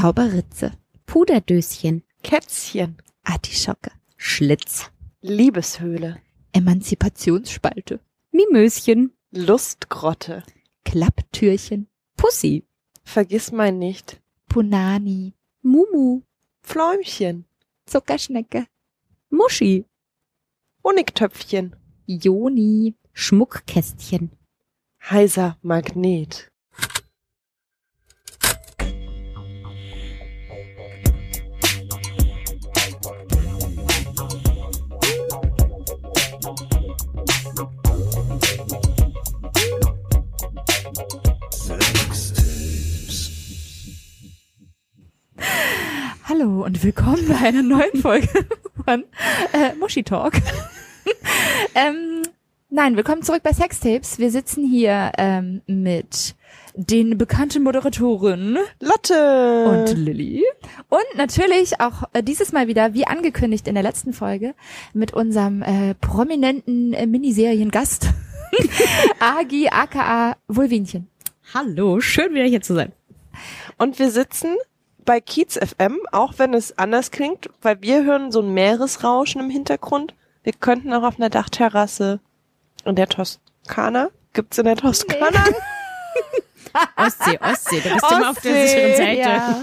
Zauberritze, Puderdöschen, Kätzchen, Artischocke, Schlitz, Liebeshöhle, Emanzipationsspalte, Mimöschen, Lustgrotte, Klapptürchen, Pussy, Vergiss mein nicht, Punani, Mumu, Fläumchen, Zuckerschnecke, Muschi, Honigtöpfchen, Joni, Schmuckkästchen, heiser Magnet. Hallo und willkommen bei einer neuen Folge von äh, Muschi Talk. ähm, nein, willkommen zurück bei Sextapes. Wir sitzen hier ähm, mit den bekannten Moderatoren Lotte! und Lilly und natürlich auch äh, dieses Mal wieder, wie angekündigt in der letzten Folge, mit unserem äh, prominenten äh, Miniseriengast Agi aka Vulvinchen. Hallo, schön wieder hier zu sein. Und wir sitzen bei Kiez FM, auch wenn es anders klingt, weil wir hören so ein Meeresrauschen im Hintergrund. Wir könnten auch auf einer Dachterrasse in der Toskana. Gibt's in der Toskana? Ostsee, Ostsee, da bist du immer auf der Ostsee, sicheren Seite. Ja.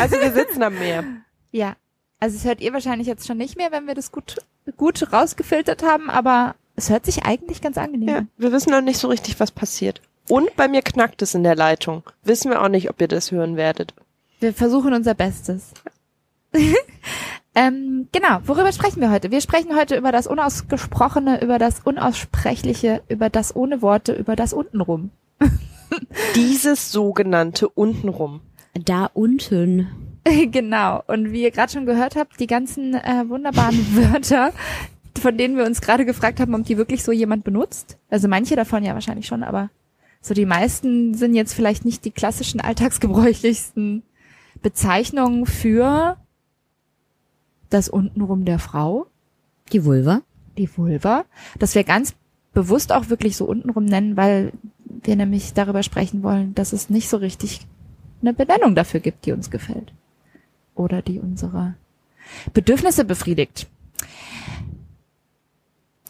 Also wir sitzen am Meer. Ja, also es hört ihr wahrscheinlich jetzt schon nicht mehr, wenn wir das gut, gut rausgefiltert haben, aber es hört sich eigentlich ganz angenehm Ja, an. wir wissen noch nicht so richtig, was passiert. Und bei mir knackt es in der Leitung. Wissen wir auch nicht, ob ihr das hören werdet. Wir versuchen unser Bestes. ähm, genau, worüber sprechen wir heute? Wir sprechen heute über das Unausgesprochene, über das Unaussprechliche, über das ohne Worte, über das untenrum. Dieses sogenannte untenrum. Da unten. genau, und wie ihr gerade schon gehört habt, die ganzen äh, wunderbaren Wörter, von denen wir uns gerade gefragt haben, ob die wirklich so jemand benutzt. Also manche davon ja wahrscheinlich schon, aber so die meisten sind jetzt vielleicht nicht die klassischen alltagsgebräuchlichsten Bezeichnungen für das untenrum der Frau, Die Vulva. die Vulva, dass wir ganz bewusst auch wirklich so untenrum nennen, weil wir nämlich darüber sprechen wollen, dass es nicht so richtig eine Benennung dafür gibt, die uns gefällt. Oder die unsere Bedürfnisse befriedigt.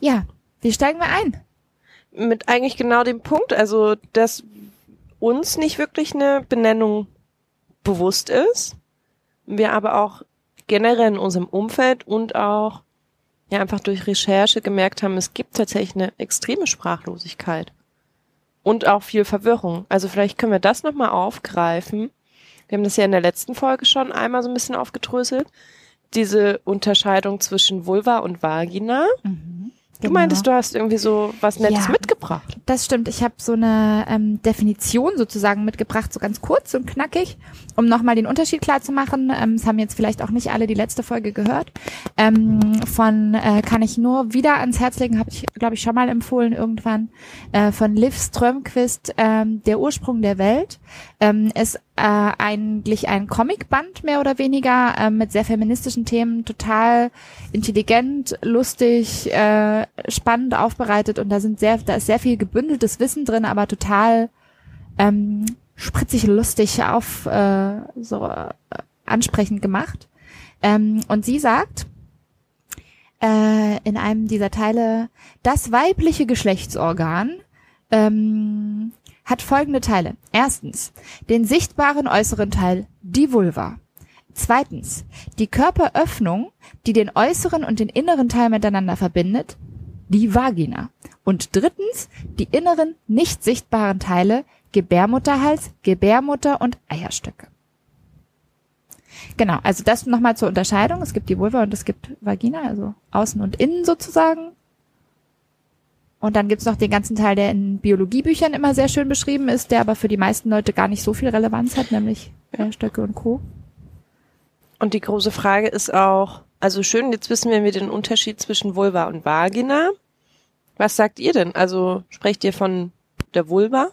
Ja, wie steigen wir ein? Mit eigentlich genau dem Punkt, also dass uns nicht wirklich eine Benennung bewusst ist. Wir aber auch generell in unserem Umfeld und auch ja einfach durch Recherche gemerkt haben, es gibt tatsächlich eine extreme Sprachlosigkeit und auch viel Verwirrung. Also vielleicht können wir das nochmal aufgreifen. Wir haben das ja in der letzten Folge schon einmal so ein bisschen aufgedröselt. Diese Unterscheidung zwischen Vulva und Vagina. Du meintest, du hast irgendwie so was Nettes Ja. mitgebracht. Das stimmt. Ich habe so eine ähm, Definition sozusagen mitgebracht, so ganz kurz und knackig, um nochmal den Unterschied klar zu machen. Ähm, es haben jetzt vielleicht auch nicht alle die letzte Folge gehört. Ähm, von äh, kann ich nur wieder ans Herz legen, habe ich, glaube ich, schon mal empfohlen irgendwann, äh, von Liv Strömquist, ähm, Der Ursprung der Welt. Ähm, ist äh, eigentlich ein Comicband, mehr oder weniger, ähm, mit sehr feministischen Themen, total intelligent, lustig, äh, spannend aufbereitet und da sind sehr, da ist sehr viel gebündeltes Wissen drin, aber total ähm, spritzig lustig auf äh, so äh, ansprechend gemacht. Ähm, und sie sagt äh, in einem dieser Teile, das weibliche Geschlechtsorgan ähm, hat folgende Teile. Erstens, den sichtbaren äußeren Teil, die Vulva. Zweitens, die Körperöffnung, die den äußeren und den inneren Teil miteinander verbindet, die Vagina. Und drittens, die inneren, nicht sichtbaren Teile, Gebärmutterhals, Gebärmutter und Eierstöcke. Genau, also das nochmal zur Unterscheidung. Es gibt die Vulva und es gibt Vagina, also außen und innen sozusagen. Und dann gibt's noch den ganzen Teil, der in Biologiebüchern immer sehr schön beschrieben ist, der aber für die meisten Leute gar nicht so viel Relevanz hat, nämlich Eierstöcke und Co. Und die große Frage ist auch, also schön, jetzt wissen wir den Unterschied zwischen Vulva und Vagina. Was sagt ihr denn? Also sprecht ihr von der Vulva?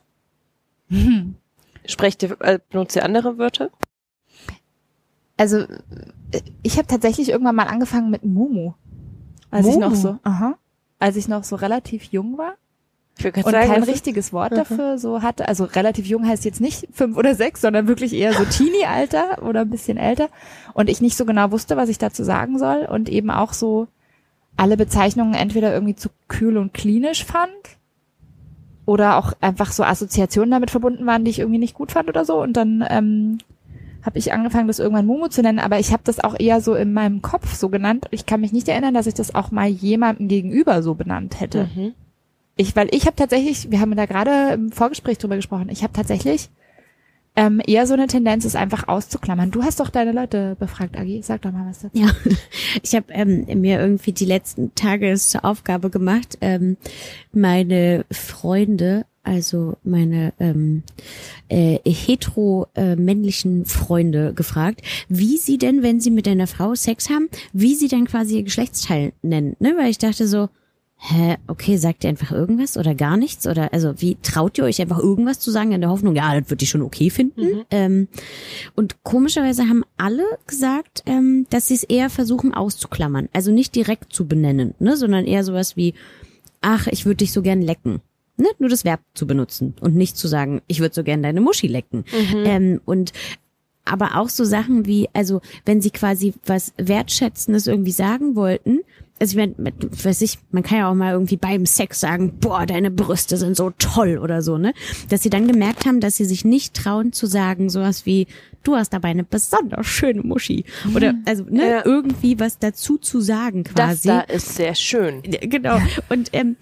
Sprecht ihr, äh, benutzt ihr andere Wörter? Also äh, ich habe tatsächlich irgendwann mal angefangen mit Mumu. Als ich noch so, aha, als ich noch so relativ jung war. Und sagen, kein richtiges Wort dafür so hatte. Also relativ jung heißt jetzt nicht fünf oder sechs, sondern wirklich eher so Teenie-Alter oder ein bisschen älter. Und ich nicht so genau wusste, was ich dazu sagen soll und eben auch so alle Bezeichnungen entweder irgendwie zu kühl und klinisch fand oder auch einfach so Assoziationen damit verbunden waren, die ich irgendwie nicht gut fand oder so. Und dann ähm, habe ich angefangen, das irgendwann Mumu zu nennen, aber ich habe das auch eher so in meinem Kopf so genannt. Ich kann mich nicht erinnern, dass ich das auch mal jemandem gegenüber so benannt hätte. Mhm. Ich, weil ich habe tatsächlich, wir haben da gerade im Vorgespräch drüber gesprochen, ich habe tatsächlich ähm, eher so eine Tendenz, es einfach auszuklammern. Du hast doch deine Leute befragt, Agi. Sag doch mal was dazu. Ja, ich habe ähm, mir irgendwie die letzten Tage es zur Aufgabe gemacht, ähm, meine Freunde, also meine ähm, äh, hetero äh, männlichen Freunde gefragt, wie sie denn, wenn sie mit einer Frau Sex haben, wie sie dann quasi ihr Geschlechtsteil nennen, ne? Weil ich dachte so, Hä, okay, sagt ihr einfach irgendwas oder gar nichts? Oder also wie traut ihr euch einfach irgendwas zu sagen in der Hoffnung, ja, das wird die schon okay finden? Ähm, und komischerweise haben alle gesagt, ähm, dass sie es eher versuchen auszuklammern. Also nicht direkt zu benennen, ne, sondern eher sowas wie, ach, ich würde dich so gern lecken. Ne? Nur das Verb zu benutzen und nicht zu sagen, ich würde so gern deine Muschi lecken. Ähm, und aber auch so Sachen wie, also wenn sie quasi was Wertschätzendes irgendwie sagen wollten, also ich meine, mit- weiß ich, man kann ja auch mal irgendwie beim Sex sagen, boah, deine Brüste sind so toll oder so, ne? Dass sie dann gemerkt haben, dass sie sich nicht trauen zu sagen, sowas wie, du hast aber eine besonders schöne Muschi. Oder also, ne, Ja. irgendwie was dazu zu sagen Das quasi. da ist sehr schön. Genau. Und ähm,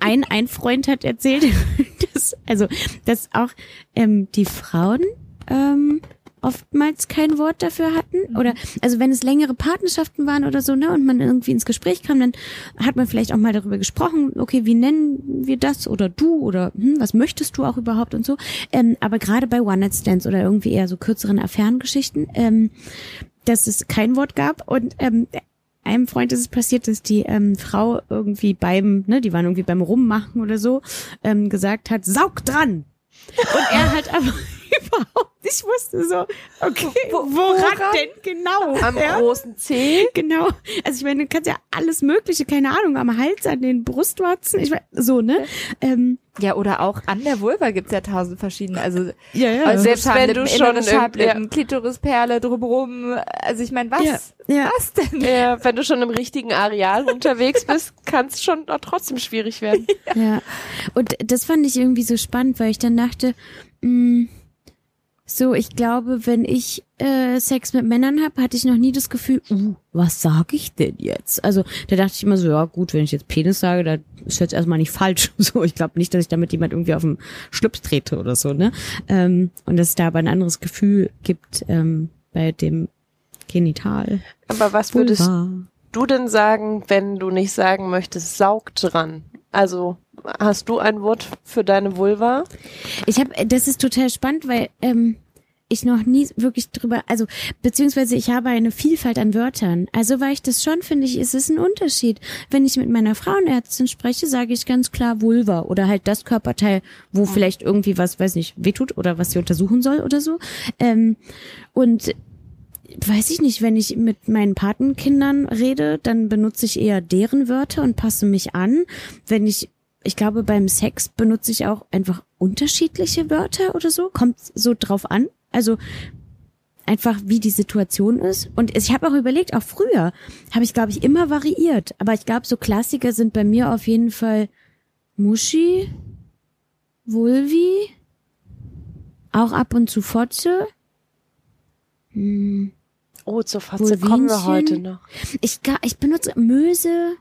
ein, ein Freund hat erzählt, dass, also, dass auch ähm, die Frauen ähm, oftmals kein Wort dafür hatten. Oder also wenn es längere Partnerschaften waren oder so, ne, und man irgendwie ins Gespräch kam, dann hat man vielleicht auch mal darüber gesprochen, okay, wie nennen wir das oder du oder hm, was möchtest du auch überhaupt und so. Ähm, aber gerade bei One-Night-Stands oder irgendwie eher so kürzeren Affärengeschichten, ähm, dass es kein Wort gab und ähm, einem Freund ist es passiert, dass die ähm, Frau irgendwie beim, ne, die waren irgendwie beim Rummachen oder so, ähm, gesagt hat, saug dran. Und er hat aber überhaupt nicht wusste so, okay, woran, woran? denn genau? Am ja? großen C. Genau. Also ich meine, du kannst ja alles Mögliche, keine Ahnung, am Hals, an den Brustwarzen, ich meine, so, ne? Ähm, Ja, oder auch an der Vulva gibt's ja tausend verschiedene. Also ja, ja. also Selbst wenn du schon innere irgend- Schamlippen, Klitorisperle drumherum. Also ich meine, was? Ja, ja. Was denn? Ja, wenn du schon im richtigen Areal unterwegs bist, kann es schon auch trotzdem schwierig werden. Ja. Und das fand ich irgendwie so spannend, weil ich dann dachte, mh, so, ich glaube, wenn ich äh, Sex mit Männern habe, hatte ich noch nie das Gefühl, uh, was sage ich denn jetzt? Also da dachte ich immer so, ja gut, wenn ich jetzt Penis sage, dann ist jetzt erstmal nicht falsch. So, ich glaube nicht, dass ich damit jemand irgendwie auf den Schlips trete oder so, ne? Ähm, und dass es da aber ein anderes Gefühl gibt ähm, bei dem Genital. Aber was würdest Vulva. du denn sagen, wenn du nicht sagen möchtest, saug dran? Also hast du ein Wort für deine Vulva? Ich habe, das ist total spannend, weil ähm, ich noch nie wirklich drüber, also beziehungsweise ich habe eine Vielfalt an Wörtern. Also weil ich das schon finde, ich, es ist ein Unterschied. Wenn ich mit meiner Frauenärztin spreche, sage ich ganz klar Vulva oder halt das Körperteil, wo vielleicht irgendwie was, weiß nicht, wehtut oder was sie untersuchen soll oder so. Ähm, und weiß ich nicht, wenn ich mit meinen Patenkindern rede, dann benutze ich eher deren Wörter und passe mich an. Wenn ich, ich glaube, beim Sex benutze ich auch einfach unterschiedliche Wörter oder so. Kommt so drauf an. Also einfach, wie die Situation ist. Und ich habe auch überlegt, auch früher habe ich, glaube ich, immer variiert. Aber ich glaube, so Klassiker sind bei mir auf jeden Fall Muschi, Vulvi, auch ab und zu Fotze. Hm. Oh, zur Fotze kommen wir heute noch. Ich, ich benutze Möse.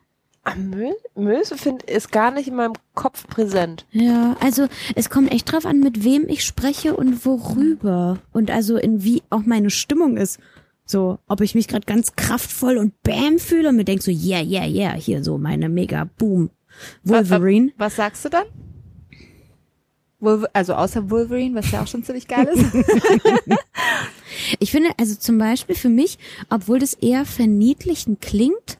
Mö Möse find, ist gar nicht in meinem Kopf präsent. Ja, also es kommt echt drauf an, mit wem ich spreche und worüber. Und also in wie auch meine Stimmung ist. So, ob ich mich gerade ganz kraftvoll und bam fühle und mir denk so, yeah, yeah, yeah, hier so meine mega Boom. Wolverine. Was sagst du dann? Wolver also außer Wolverine, was ja auch schon ziemlich geil ist. Ich finde, also zum Beispiel für mich, obwohl das eher verniedlichend klingt,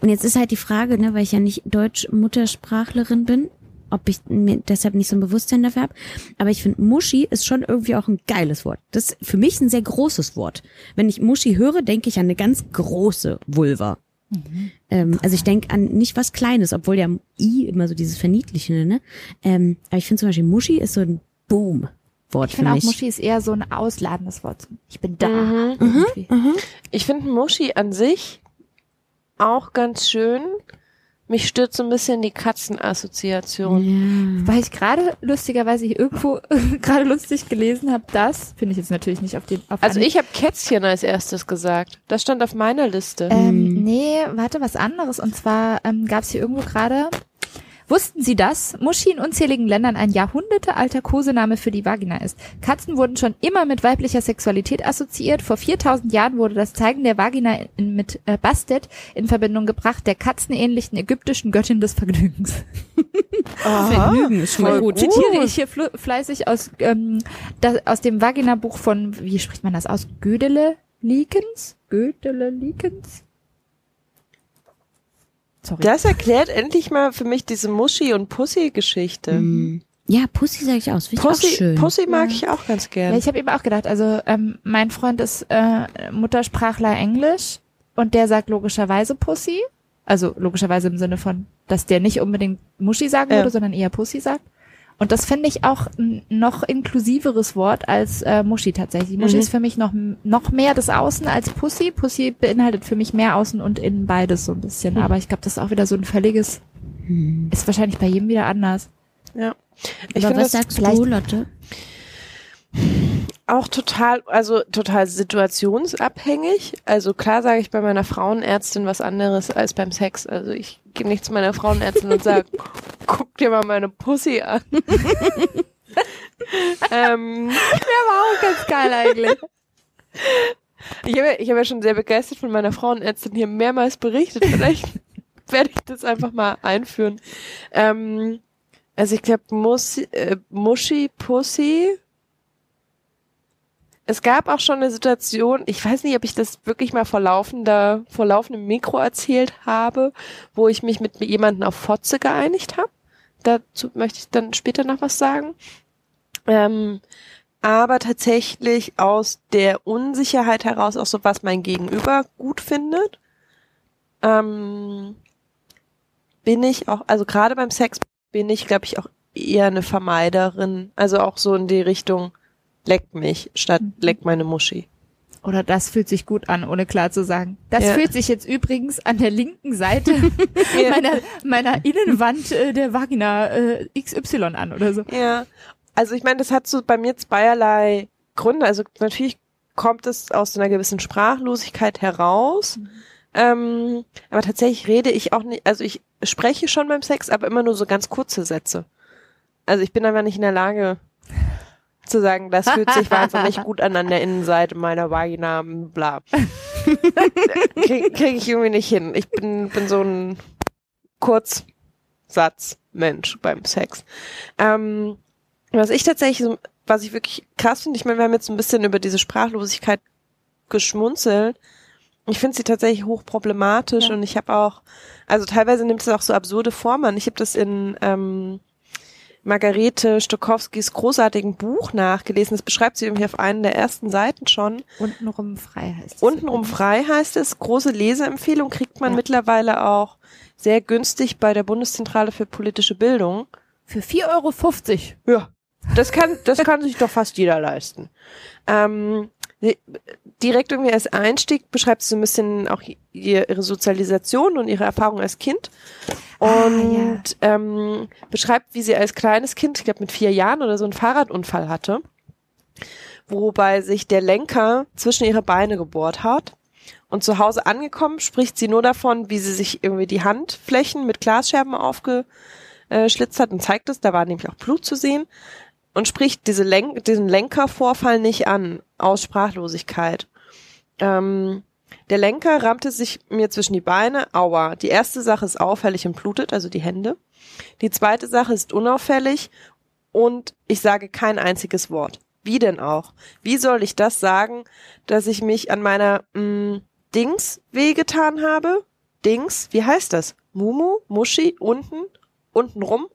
und jetzt ist halt die Frage, ne, weil ich ja nicht Deutsch-Muttersprachlerin bin, ob ich mir deshalb nicht so ein Bewusstsein dafür habe, aber ich finde, Muschi ist schon irgendwie auch ein geiles Wort. Das ist für mich ein sehr großes Wort. Wenn ich Muschi höre, denke ich an eine ganz große Vulva. Ähm, also ich denke an nicht was Kleines, obwohl ja I immer so dieses Verniedlichende, ne? Ähm, aber ich finde zum Beispiel Muschi ist so ein Boom-Wort Ich für finde auch. Muschi ist eher so ein ausladendes Wort. Ich bin da. Mhm. irgendwie. Ich finde Muschi an sich auch ganz schön. Mich stört so ein bisschen die Katzenassoziation. Ja. Weil ich gerade lustigerweise hier irgendwo gerade lustig gelesen habe, das finde ich jetzt natürlich nicht auf den auf Also ich habe Kätzchen als erstes gesagt. Das stand auf meiner Liste. Ähm, Hm. nee, warte, was anderes. Und zwar ähm, gab es hier irgendwo gerade. Wussten Sie das? Muschi in unzähligen Ländern ein jahrhundertealter Kosename für die Vagina ist. Katzen wurden schon immer mit weiblicher Sexualität assoziiert. Vor 4000 Jahren wurde das Zeigen der Vagina in, mit äh, Bastet in Verbindung gebracht, der katzenähnlichen ägyptischen Göttin des Vergnügens. Vergnügen ist schon mal voll gut. Zitiere ich hier fl- fleißig aus, ähm, das, aus dem Vagina-Buch von, wie spricht man das aus? Gödele Likens? Gödele Likens? Sorry. Das erklärt endlich mal für mich diese Muschi- und Pussy-Geschichte. Mm. Ja, Pussy sage ich aus. Ich auch Pussy, schön. Pussy mag Ja. ich auch ganz Ja, gern. ich habe eben auch gedacht, also ähm, mein Freund ist äh, Muttersprachler Englisch und der sagt logischerweise Pussy. Also logischerweise im Sinne von, dass der nicht unbedingt Muschi sagen Ja. würde, sondern eher Pussy sagt. Und das finde ich auch ein noch inklusiveres Wort als äh, Muschi tatsächlich. Muschi Mhm. ist für mich noch, noch mehr das Außen als Pussy. Pussy beinhaltet für mich mehr Außen und Innen beides so ein bisschen. Mhm. Aber ich glaube, das ist auch wieder so ein völliges, Hm. ist wahrscheinlich bei jedem wieder anders. ja. Ich Aber finde was das sagst du, Lotte? Auch total, also total situationsabhängig. Also klar sage ich bei meiner Frauenärztin was anderes als beim Sex. Also ich gehe nicht zu meiner Frauenärztin und sage, guck dir mal meine Pussy an. ähm, Auch ganz geil eigentlich. ich habe ich hab ja schon sehr begeistert von meiner Frauenärztin hier mehrmals berichtet. Vielleicht werde ich das einfach mal einführen. Ähm, also ich glaube, äh, Muschi, Pussy. Es gab auch schon eine Situation, ich weiß nicht, ob ich das wirklich mal vor laufender, vor laufendem Mikro erzählt habe, wo ich mich mit jemandem auf Fotze geeinigt habe. Dazu möchte ich dann später noch was sagen. Ähm, aber tatsächlich aus der Unsicherheit heraus auch so, was mein Gegenüber gut findet, ähm, bin ich auch, also gerade beim Sex bin ich, glaube ich, auch eher eine Vermeiderin. Also auch so in die Richtung, leck mich statt Mhm. leck meine Muschi. Oder das fühlt sich gut an, ohne klar zu sagen. Das Ja. fühlt sich jetzt übrigens an der linken Seite Ja. meiner, meiner Innenwand äh, der Vagina äh, XY an oder so. Ja, also ich meine, das hat so bei mir zweierlei Gründe. Also natürlich kommt es aus einer gewissen Sprachlosigkeit heraus. Ähm, aber tatsächlich rede ich auch nicht, also ich spreche schon beim Sex, aber immer nur so ganz kurze Sätze. Also ich bin einfach nicht in der Lage zu sagen, das fühlt sich wahnsinnig gut an an der Innenseite meiner Vagina, bla. Krieg, krieg ich irgendwie nicht hin. Ich bin, bin so ein Kurzsatzmensch beim Sex. Ähm, was ich tatsächlich, so, was ich wirklich krass finde, ich meine, wir haben jetzt ein bisschen über diese Sprachlosigkeit geschmunzelt. Ich finde sie tatsächlich hochproblematisch Ja. und ich habe auch, also teilweise nimmt es auch so absurde Formen. Ich habe das in ähm, Margarete Stokowskis großartigen Buch nachgelesen. Das beschreibt sie irgendwie auf einen der ersten Seiten schon. Untenrum frei heißt es. Untenrum frei heißt es. Große Leseempfehlung kriegt man Ja. mittlerweile auch sehr günstig bei der Bundeszentrale für politische Bildung. Für 4,50 Euro. Ja, das kann, das kann sich doch fast jeder leisten. Ähm, direkt irgendwie als Einstieg beschreibt sie so ein bisschen auch ihr- ihre Sozialisation und ihre Erfahrung als Kind. Ah, Und ähm, beschreibt, wie sie als kleines Kind, ich glaube mit vier Jahren oder so, einen Fahrradunfall hatte, wobei sich der Lenker zwischen ihre Beine gebohrt hat. Und zu Hause angekommen spricht sie nur davon, wie sie sich irgendwie die Handflächen mit Glasscherben aufgeschlitzt hat und zeigt es, da war nämlich auch Blut zu sehen und spricht diese Lenk diesen Lenkervorfall nicht an, aus Sprachlosigkeit. Ähm, der Lenker rammte sich mir zwischen die Beine, aua. Die erste Sache ist auffällig und blutet, also die Hände. Die zweite Sache ist unauffällig und ich sage kein einziges Wort. Wie denn auch? Wie soll ich das sagen, dass ich mich an meiner mh, Dings wehgetan habe? Dings, wie heißt das? Mumu, Muschi, unten, unten rum?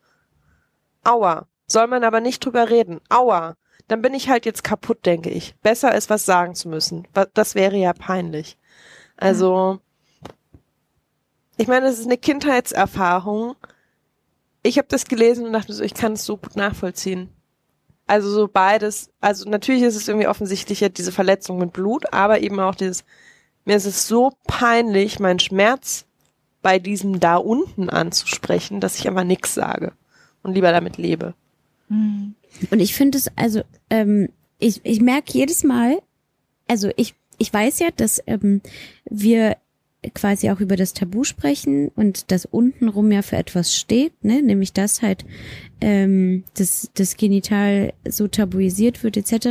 Aua. Soll man aber nicht drüber reden. Aua. Dann bin ich halt jetzt kaputt, denke ich. Besser ist was sagen zu müssen. Das wäre ja peinlich. Also, ich meine, das ist eine Kindheitserfahrung. Ich habe das gelesen und dachte so, ich kann es so gut nachvollziehen. Also so beides, also natürlich ist es irgendwie offensichtlicher, diese Verletzung mit Blut, aber eben auch dieses, mir ist es so peinlich, meinen Schmerz bei diesem da unten anzusprechen, dass ich einfach nichts sage und lieber damit lebe. Und ich finde es, also, ähm, ich, ich merke jedes Mal, also ich, ich weiß ja, dass ähm, wir quasi auch über das Tabu sprechen und das untenrum ja für etwas steht, ne? nämlich dass halt ähm, das, das Genital so tabuisiert wird etc.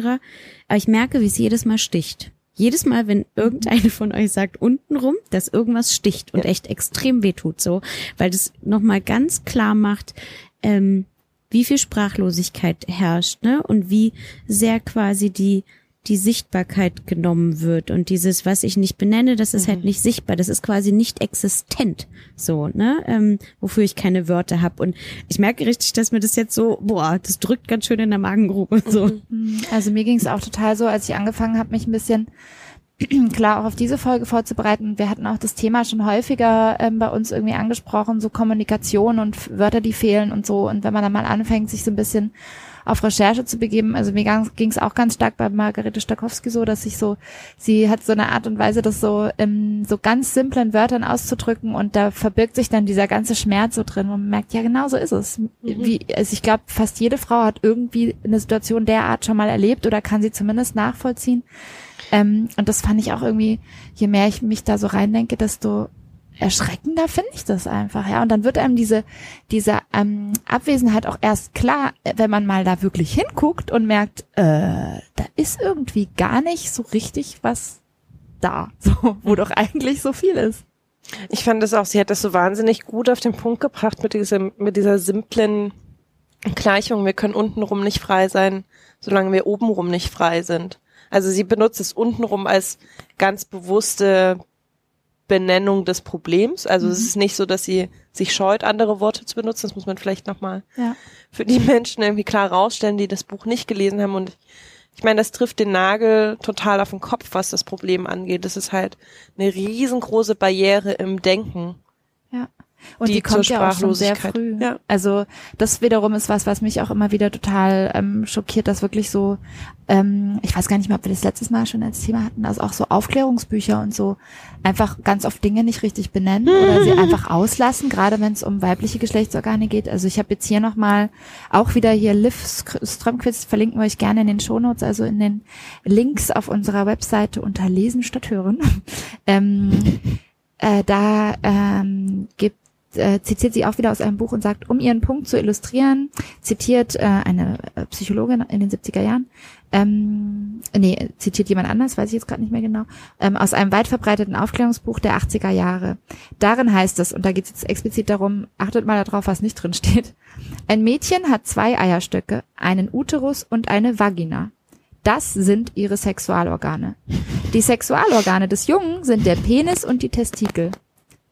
Aber ich merke, wie es jedes Mal sticht. Jedes Mal, wenn irgendeine von euch sagt untenrum, dass irgendwas sticht und Ja. echt extrem wehtut, so, weil das nochmal ganz klar macht, ähm, wie viel Sprachlosigkeit herrscht, ne? Und wie sehr quasi die die Sichtbarkeit genommen wird und dieses, was ich nicht benenne, das ist halt nicht sichtbar, das ist quasi nicht existent, so, ne, ähm, wofür ich keine Wörter habe und ich merke richtig, dass mir das jetzt so, boah, das drückt ganz schön in der Magengrube, so. Also mir ging es auch total so, als ich angefangen habe, mich ein bisschen klar auch auf diese Folge vorzubereiten. Wir hatten auch das Thema schon häufiger ähm, bei uns irgendwie angesprochen, so Kommunikation und Wörter, die fehlen und so. Und wenn man dann mal anfängt, sich so ein bisschen auf Recherche zu begeben, also mir ging es auch ganz stark bei Margarete Stakowski so, dass ich so, sie hat so eine Art und Weise, das so in so ganz simplen Wörtern auszudrücken und da verbirgt sich dann dieser ganze Schmerz so drin und man merkt, ja genau so ist es. Wie, also ich glaube, fast jede Frau hat irgendwie eine Situation der Art schon mal erlebt oder kann sie zumindest nachvollziehen. Ähm, und das fand ich auch irgendwie, je mehr ich mich da so reindenke, desto erschreckender finde ich das einfach, ja. Und dann wird einem diese, diese ähm, Abwesenheit auch erst klar, äh, wenn man mal da wirklich hinguckt und merkt, äh, da ist irgendwie gar nicht so richtig was da, so, wo doch eigentlich so viel ist. Ich fand das auch, sie hat das so wahnsinnig gut auf den Punkt gebracht mit diesem, mit dieser simplen Gleichung. Wir können untenrum nicht frei sein, solange wir obenrum nicht frei sind. Also sie benutzt es untenrum als ganz bewusste Benennung des Problems. Also es ist nicht so, dass sie sich scheut, andere Worte zu benutzen. Das muss man vielleicht nochmal Ja. für die Menschen irgendwie klar rausstellen, die das Buch nicht gelesen haben. Und ich meine, das trifft den Nagel total auf den Kopf, was das Problem angeht. Das ist halt eine riesengroße Barriere im Denken. Ja. Und Die die, kommt ja auch schon sehr früh. Ja. Also das wiederum ist was, was mich auch immer wieder total ähm, schockiert, dass wirklich so, ähm, ich weiß gar nicht mehr, ob wir das letztes Mal schon als Thema hatten, also auch so Aufklärungsbücher und so einfach ganz oft Dinge nicht richtig benennen oder sie einfach auslassen, gerade wenn es um weibliche Geschlechtsorgane geht. Also ich habe jetzt hier nochmal auch wieder hier Liv Strömquist, verlinken wir euch gerne in den Shownotes, also in den Links auf unserer Webseite unter Lesen statt Hören. ähm, äh, da ähm, gibt äh, zitiert sie auch wieder aus einem Buch und sagt, um ihren Punkt zu illustrieren, zitiert äh, eine äh, Psychologin in den 70er Jahren, ähm, nee, zitiert jemand anders, weiß ich jetzt gerade nicht mehr genau, ähm, aus einem weit verbreiteten Aufklärungsbuch der 80er Jahre. Darin heißt es, und da geht es jetzt explizit darum, achtet mal darauf, was nicht drin steht, ein Mädchen hat zwei Eierstöcke, einen Uterus und eine Vagina. Das sind ihre Sexualorgane. Die Sexualorgane des Jungen sind der Penis und die Testikel.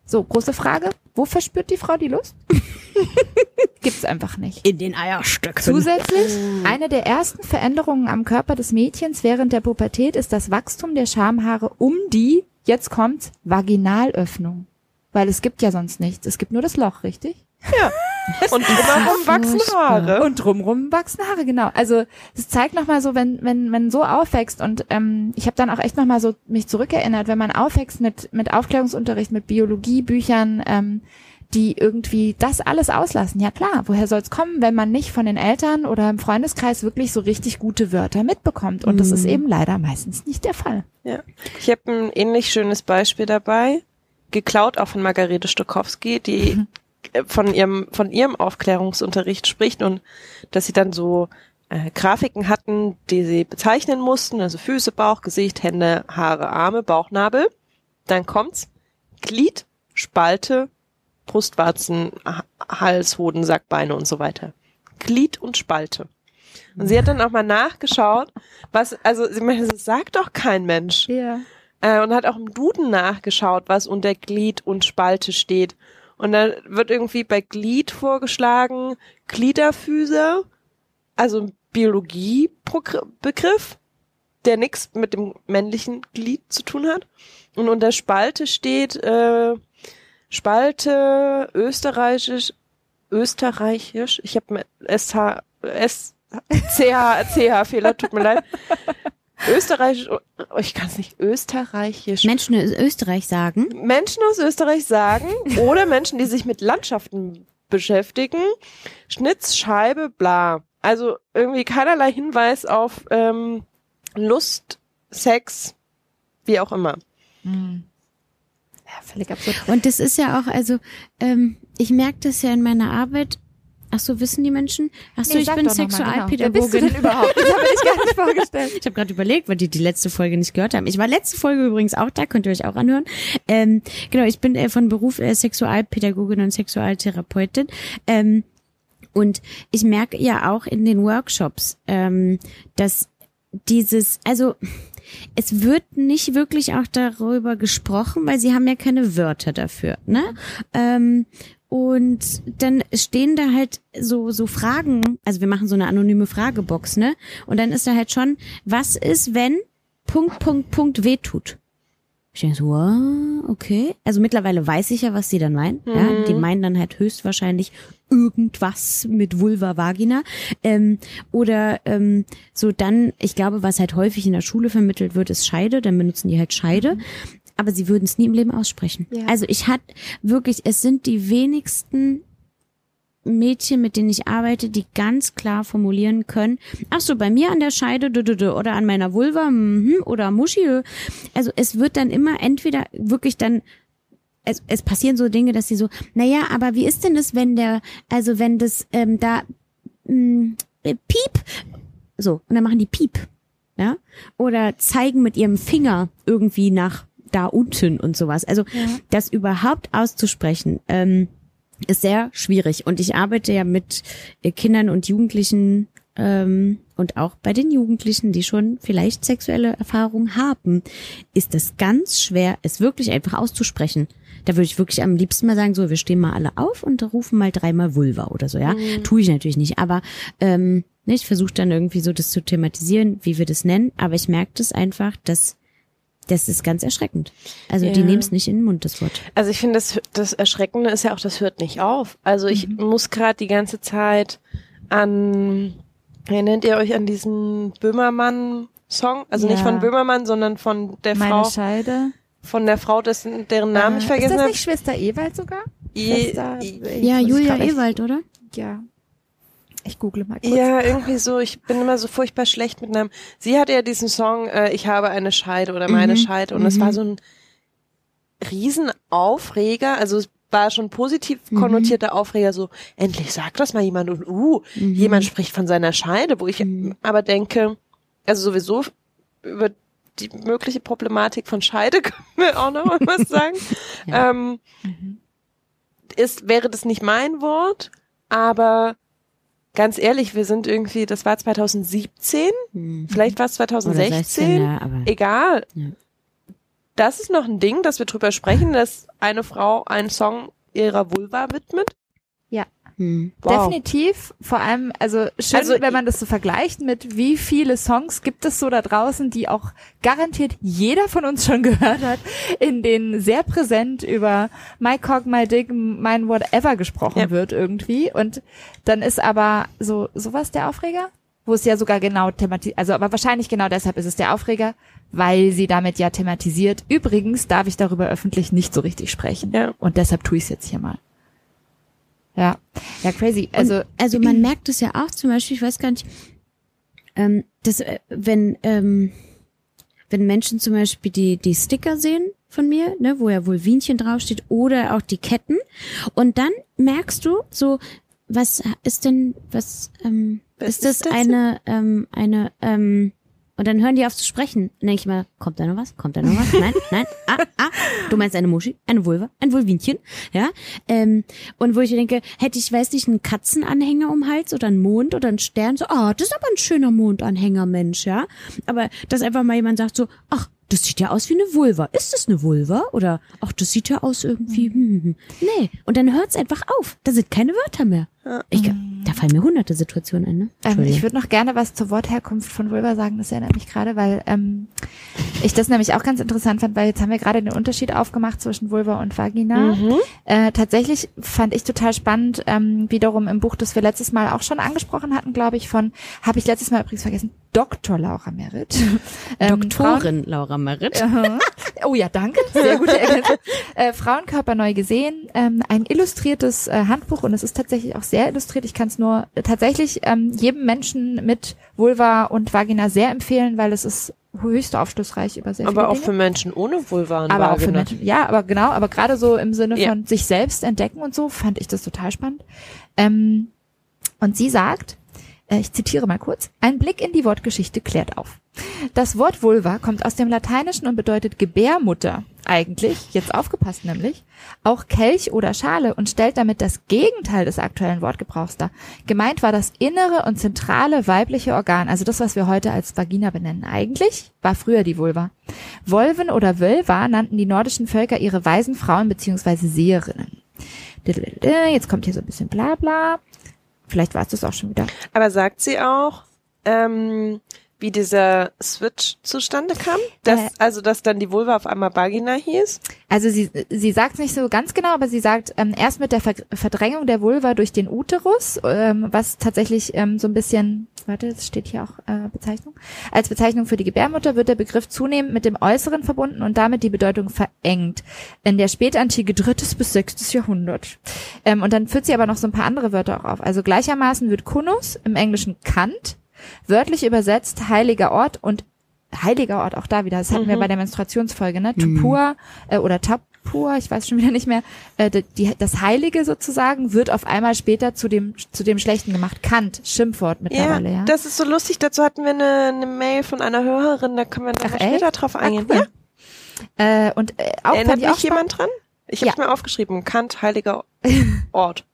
So, große Frage. Wo verspürt die Frau die Lust? Gibt's einfach nicht. In den Eierstöcken. Zusätzlich, eine der ersten Veränderungen am Körper des Mädchens während der Pubertät ist das Wachstum der Schamhaare um die, jetzt kommt's, Vaginalöffnung. Weil es gibt ja sonst nichts. Es gibt nur das Loch, richtig? Und drumherum wachsen Haare. Und drumrum wachsen Haare, genau. Also es zeigt nochmal so, wenn, wenn, wenn so aufwächst und ähm, ich habe dann auch echt nochmal so mich zurückerinnert, wenn man aufwächst mit, mit Aufklärungsunterricht, mit Biologiebüchern, ähm, die irgendwie das alles auslassen. Ja klar, woher soll's kommen, wenn man nicht von den Eltern oder im Freundeskreis wirklich so richtig gute Wörter mitbekommt? Und das ist eben leider meistens nicht der Fall. Ja. Ich habe ein ähnlich schönes Beispiel dabei, geklaut auch von Margarete Stokowski, die von ihrem von ihrem Aufklärungsunterricht spricht und dass sie dann so äh, Grafiken hatten, die sie bezeichnen mussten, also Füße, Bauch, Gesicht, Hände, Haare, Arme, Bauchnabel. Dann kommt's Glied, Spalte, Brustwarzen, Ha- Hals, Hoden, Sack, Beine und so weiter. Glied und Spalte. Und sie hat dann auch mal nachgeschaut, was, also sie meinte, das sagt doch kein Mensch. Ja. Äh, und hat auch im Duden nachgeschaut, was unter Glied und Spalte steht. Und da wird irgendwie bei Glied vorgeschlagen, Gliederfüßer, also ein Biologiebegriff, der nichts mit dem männlichen Glied zu tun hat. Und unter Spalte steht äh, Spalte, österreichisch, österreichisch. Ich habe SH, S, CH, CH Fehler, tut mir leid. Österreichisch, oh, ich kann es nicht, österreichisch. Menschen in Österreich sagen. Menschen aus Österreich sagen oder Menschen, die sich mit Landschaften beschäftigen. Schnitz, Scheibe, bla. Also irgendwie keinerlei Hinweis auf ähm, Lust, Sex, wie auch immer. Hm. Ja, völlig absurd. Und das ist ja auch, also ähm, ich merke das ja in meiner Arbeit. Ach so, wissen die Menschen? Ach so, Nee, ich bin noch mal, genau. Wer bist du Sexualpädagogin. denn überhaupt? Das habe ich gar nicht vorgestellt. Ich habe gerade überlegt, weil die die letzte Folge nicht gehört haben. Ich war letzte Folge übrigens auch da, könnt ihr euch auch anhören. Ähm, genau, ich bin äh, von Beruf äh, Sexualpädagogin und Sexualtherapeutin. Ähm, und ich merke ja auch in den Workshops, ähm, dass dieses, also es wird nicht wirklich auch darüber gesprochen, weil sie haben ja keine Wörter dafür, ne? Ähm, und dann stehen da halt so, so Fragen, also wir machen so eine anonyme Fragebox, ne? Und dann ist da halt schon, was ist, wenn Punkt, Punkt, Punkt wehtut? Ich denke so, ah, okay. Also mittlerweile weiß ich ja, was sie dann meinen. Ja, die meinen dann halt höchstwahrscheinlich irgendwas mit Vulva, Vagina. Ähm, oder ähm, so dann, ich glaube, was halt häufig in der Schule vermittelt wird, ist Scheide. Dann benutzen die halt Scheide. Aber sie würden es nie im Leben aussprechen. Ja. Also ich hatte wirklich, es sind die wenigsten Mädchen, mit denen ich arbeite, die ganz klar formulieren können, ach so, bei mir an der Scheide dü, dü, dü, oder an meiner Vulva mhm, oder Muschi. äh. Also es wird dann immer entweder wirklich dann es, es passieren so Dinge, dass sie so, naja, aber wie ist denn das, wenn der, also wenn das ähm, da mh, äh, piep, so, und dann machen die piep, ja, oder zeigen mit ihrem Finger irgendwie nach da unten und sowas. Also das überhaupt auszusprechen, ähm, ist sehr schwierig. Und ich arbeite ja mit äh, Kindern und Jugendlichen ähm, und auch bei den Jugendlichen, die schon vielleicht sexuelle Erfahrungen haben, ist es ganz schwer, es wirklich einfach auszusprechen. Da würde ich wirklich am liebsten mal sagen, so, wir stehen mal alle auf und rufen mal dreimal Vulva oder so, ja. Tue ich natürlich nicht, aber ähm, ne, ich versuche dann irgendwie so das zu thematisieren, wie wir das nennen, aber ich merke das einfach, dass das ist ganz erschreckend. Also die Ja. nehmen es nicht in den Mund, das Wort. Also ich finde, das, das Erschreckende ist ja auch, das hört nicht auf. Also ich muss gerade die ganze Zeit an, erinnert ihr euch an diesen Böhmermann-Song? Also nicht Ja. von Böhmermann, sondern von der Meine Frau, Scheide. von der Frau, dessen, deren Namen ich Äh, vergessen Ist das habe. nicht Schwester Ewald sogar? Je- Schwester, ich- Ja, Julia Ewald, oder? Ja. Ich google mal kurz. Ja, irgendwie so. Ich bin immer so furchtbar schlecht mit Namen. Sie hatte ja diesen Song, äh, ich habe eine Scheide oder meine Mhm, Scheide. Und es war so ein Riesenaufreger. Also es war schon positiv Mhm. konnotierter Aufreger. So, endlich sagt das mal jemand. Und uh, Mhm. jemand spricht von seiner Scheide. Wo ich aber denke, also sowieso über die mögliche Problematik von Scheide können wir auch noch was sagen. Ja. ähm, ist, wäre das nicht mein Wort, aber ganz ehrlich, wir sind irgendwie, das war 2017, Mhm. vielleicht war es Oder 2016, 16, ja, egal. Ja. Das ist noch ein Ding, dass wir drüber sprechen, dass eine Frau einen Song ihrer Vulva widmet. Hm. Wow. Definitiv. Vor allem, also schön, Also, wenn man das so vergleicht mit wie viele Songs gibt es so da draußen, die auch garantiert jeder von uns schon gehört hat, in denen sehr präsent über My Cock, My Dick, mein Whatever gesprochen Ja. wird irgendwie. Und dann ist aber so sowas der Aufreger, wo es ja sogar genau thematisiert, also aber wahrscheinlich genau deshalb ist es der Aufreger, weil sie damit ja thematisiert. Übrigens darf ich darüber öffentlich nicht so richtig sprechen. Ja. Und deshalb tue ich es jetzt hier mal. Ja, ja, crazy. Also, Also man merkt es ja auch zum Beispiel, ich weiß gar nicht, ähm, dass äh, wenn ähm, wenn Menschen zum Beispiel die die Sticker sehen von mir, ne, wo ja wohl Wienchen draufsteht oder auch die Ketten und dann merkst du so, was ist denn was ähm, Was ist das ist das eine ähm, eine ähm, und dann hören die auf zu sprechen. Dann denke ich mal, kommt da noch was? Kommt da noch was? Nein, nein. Ah, ah. Du meinst eine Muschi, eine Vulva, ein Vulvinchen, ja? Ähm, und wo ich denke, hätte ich, weiß nicht, einen Katzenanhänger um Hals oder einen Mond oder einen Stern, so, ah, das ist aber ein schöner Mondanhänger, Mensch, ja? Aber dass einfach mal jemand sagt so, ach, das sieht ja aus wie eine Vulva. Ist das eine Vulva? Oder, ach, das sieht ja aus irgendwie, hm, hm, hm. Nee. Und dann hört's einfach auf. Da sind keine Wörter mehr. Ich, Da fallen mir hunderte Situationen ein, ne? Ähm, ich würde noch gerne was zur Wortherkunft von Vulva sagen, das erinnert mich gerade, weil ähm, ich das nämlich auch ganz interessant fand, weil jetzt haben wir gerade den Unterschied aufgemacht zwischen Vulva und Vagina. Mhm. Äh, tatsächlich fand ich total spannend, ähm, wiederum im Buch, das wir letztes Mal auch schon angesprochen hatten, glaube ich, von, habe ich letztes Mal übrigens vergessen, Dr. Laura Merritt. Ähm, Doktorin Laura Merritt. Oh ja, danke. Sehr gute Ergänzung. äh, Frauenkörper neu gesehen. Ähm, ein illustriertes äh, Handbuch und es ist tatsächlich auch sehr illustriert. Ich kann es nur äh, tatsächlich ähm, jedem Menschen mit Vulva und Vagina sehr empfehlen, weil es ist höchst aufschlussreich über sehr Aber viele auch Dinge. für Menschen ohne Vulva und aber auch für Vagina. Menschen. Ja, aber genau, aber gerade so im Sinne Ja. von sich selbst entdecken und so fand ich das total spannend. Ähm, und sie sagt, ich zitiere mal kurz, ein Blick in die Wortgeschichte klärt auf. Das Wort Vulva kommt aus dem Lateinischen und bedeutet Gebärmutter. Eigentlich, jetzt aufgepasst nämlich, auch Kelch oder Schale und stellt damit das Gegenteil des aktuellen Wortgebrauchs dar. Gemeint war das innere und zentrale weibliche Organ, also das, was wir heute als Vagina benennen. Eigentlich war früher die Vulva. Wolven oder Wölva nannten die nordischen Völker ihre weisen Frauen bzw. Seherinnen. Jetzt kommt hier so ein bisschen Blabla. Vielleicht war es das auch schon wieder. Aber sagt sie auch, ähm, wie dieser Switch zustande kam? Dass, Äh. also, dass dann die Vulva auf einmal Vagina hieß? Also sie, sie sagt es nicht so ganz genau, aber sie sagt ähm, erst mit der Ver Verdrängung der Vulva durch den Uterus, ähm, was tatsächlich ähm, so ein bisschen, warte, das steht hier auch äh, Bezeichnung, als Bezeichnung für die Gebärmutter wird der Begriff zunehmend mit dem Äußeren verbunden und damit die Bedeutung verengt. In der Spätantike drittes bis sechstes Jahrhundert. Ähm, und dann führt sie aber noch so ein paar andere Wörter auch auf. Also gleichermaßen wird Kunus im Englischen Kant, wörtlich übersetzt heiliger Ort und heiliger Ort auch da wieder. Das hatten wir bei der Menstruationsfolge, ne? Tupur äh, oder Tapur, ich weiß schon wieder nicht mehr. Äh, die, das Heilige sozusagen wird auf einmal später zu dem zu dem Schlechten gemacht. Kant, Schimpfwort mittlerweile, ja. das ist so lustig. Dazu hatten wir eine, eine Mail von einer Hörerin, da können wir noch Ach, echt? später drauf eingehen. cool. Äh, und äh, auch Erinnert mich auch jemand dran? Ich Ja. habe mir aufgeschrieben, Kant, heiliger Ort.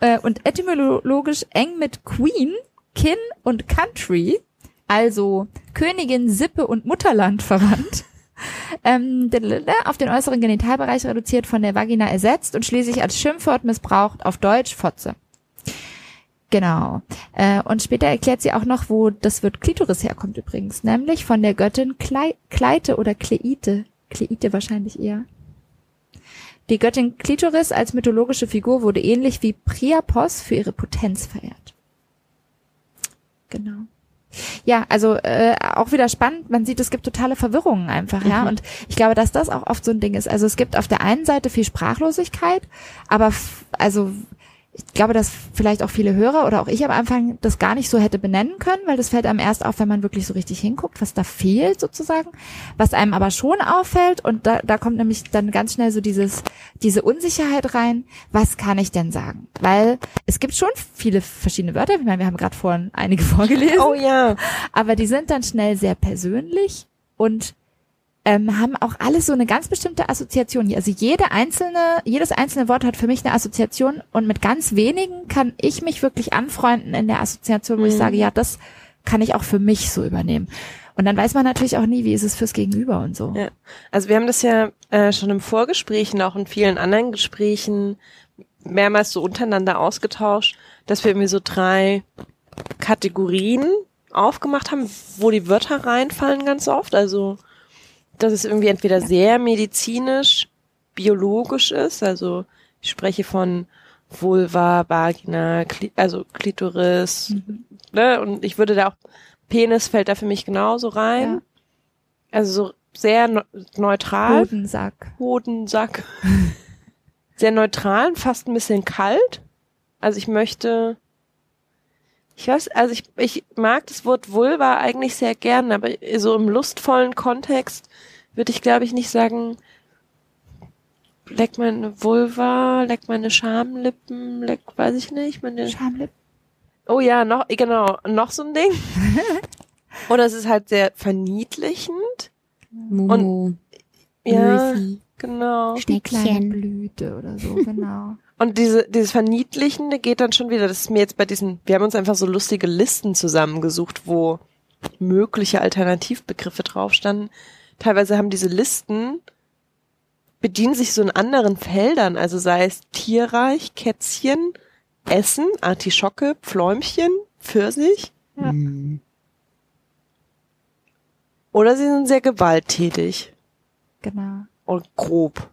äh, und etymologisch eng mit Queen, Kin und Country, also Königin, Sippe und Mutterland verwandt. Ähm, auf den äußeren Genitalbereich reduziert, von der Vagina ersetzt und schließlich als Schimpfwort missbraucht, auf Deutsch Fotze. Genau. Äh, und später erklärt sie auch noch, wo das Wort Klitoris herkommt übrigens, nämlich von der Göttin Klei Kleite oder Kleite. Kleite wahrscheinlich eher. Die Göttin Klitoris als mythologische Figur wurde ähnlich wie Priapos für ihre Potenz verehrt. Genau. Ja, also äh, auch wieder spannend. Man sieht, es gibt totale Verwirrungen einfach, ja. Und ich glaube, dass das auch oft so ein Ding ist. Also es gibt auf der einen Seite viel Sprachlosigkeit, aber also ich glaube, dass vielleicht auch viele Hörer oder auch ich am Anfang das gar nicht so hätte benennen können, weil das fällt einem erst auf, wenn man wirklich so richtig hinguckt, was da fehlt sozusagen. Was einem aber schon auffällt und da, da kommt nämlich dann ganz schnell so dieses, diese Unsicherheit rein, was kann ich denn sagen? Weil es gibt schon viele verschiedene Wörter, ich meine, wir haben gerade vorhin einige vorgelesen, Oh ja. aber die sind dann schnell sehr persönlich und ähm, haben auch alles so eine ganz bestimmte Assoziation. Also jede einzelne, jedes einzelne Wort hat für mich eine Assoziation und mit ganz wenigen kann ich mich wirklich anfreunden in der Assoziation, wo ich Mhm. sage, ja, das kann ich auch für mich so übernehmen. Und dann weiß man natürlich auch nie, wie ist es fürs Gegenüber und so. Ja. Also wir haben das ja äh, schon im Vorgespräch und auch in vielen anderen Gesprächen mehrmals so untereinander ausgetauscht, dass wir irgendwie so drei Kategorien aufgemacht haben, wo die Wörter reinfallen ganz oft. Also dass es irgendwie entweder sehr medizinisch, biologisch ist, also ich spreche von Vulva, Vagina, Kli also Klitoris, ne? Und ich würde da auch, Penis fällt da für mich genauso rein. Ja. Also so sehr ne neutral. Hodensack. Hodensack. sehr neutral fast ein bisschen kalt. Also ich möchte, ich weiß, also ich, ich mag das Wort Vulva eigentlich sehr gern, aber so im lustvollen Kontext würde ich, glaube ich, nicht sagen, leck meine Vulva, leck meine Schamlippen, leck, weiß ich nicht, meine, Schamlippen. oh ja, noch, genau, noch so ein Ding. Oder es ist halt sehr verniedlichend. Momo, Ja, Mösi, genau. Die kleine. Blüte oder so, genau. Und diese, dieses Verniedlichende geht dann schon wieder, das ist mir jetzt bei diesen, wir haben uns einfach so lustige Listen zusammengesucht, wo mögliche Alternativbegriffe drauf standen. Teilweise haben diese Listen, bedienen sich so in anderen Feldern, also sei es Tierreich, Kätzchen, essen, Artischocke, Pfläumchen, Pfirsich. Ja. Mhm. Oder sie sind sehr gewalttätig Genau. Und grob.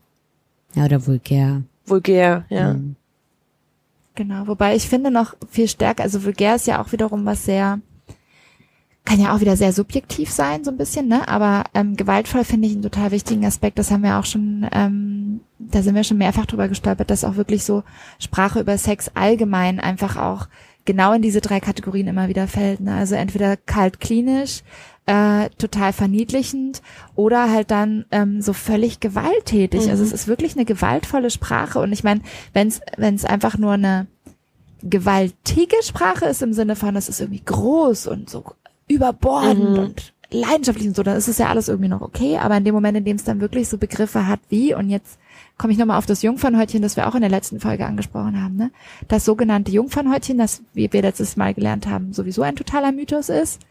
Ja, oder vulgär. Vulgär, ja. Mhm. Genau, wobei ich finde noch viel stärker, also vulgär ist ja auch wiederum was sehr, kann ja auch wieder sehr subjektiv sein, so ein bisschen, ne? Aber ähm, gewaltvoll finde ich einen total wichtigen Aspekt. Das haben wir auch schon, ähm, da sind wir schon mehrfach drüber gestolpert, dass auch wirklich so Sprache über Sex allgemein einfach auch genau in diese drei Kategorien immer wieder fällt. Ne? Also entweder kalt klinisch, äh, total verniedlichend oder halt dann ähm, so völlig gewalttätig. Mhm. Also es ist wirklich eine gewaltvolle Sprache. Und ich meine, wenn es wenn es einfach nur eine gewaltige Sprache ist im Sinne von, es ist irgendwie groß und so überbordend Mhm. und leidenschaftlich und so, dann ist es ja alles irgendwie noch okay. Aber in dem Moment, in dem es dann wirklich so Begriffe hat wie, und jetzt komme ich nochmal auf das Jungfernhäutchen, das wir auch in der letzten Folge angesprochen haben, ne? Das sogenannte Jungfernhäutchen, das, wie wir letztes Mal gelernt haben, sowieso ein totaler Mythos ist.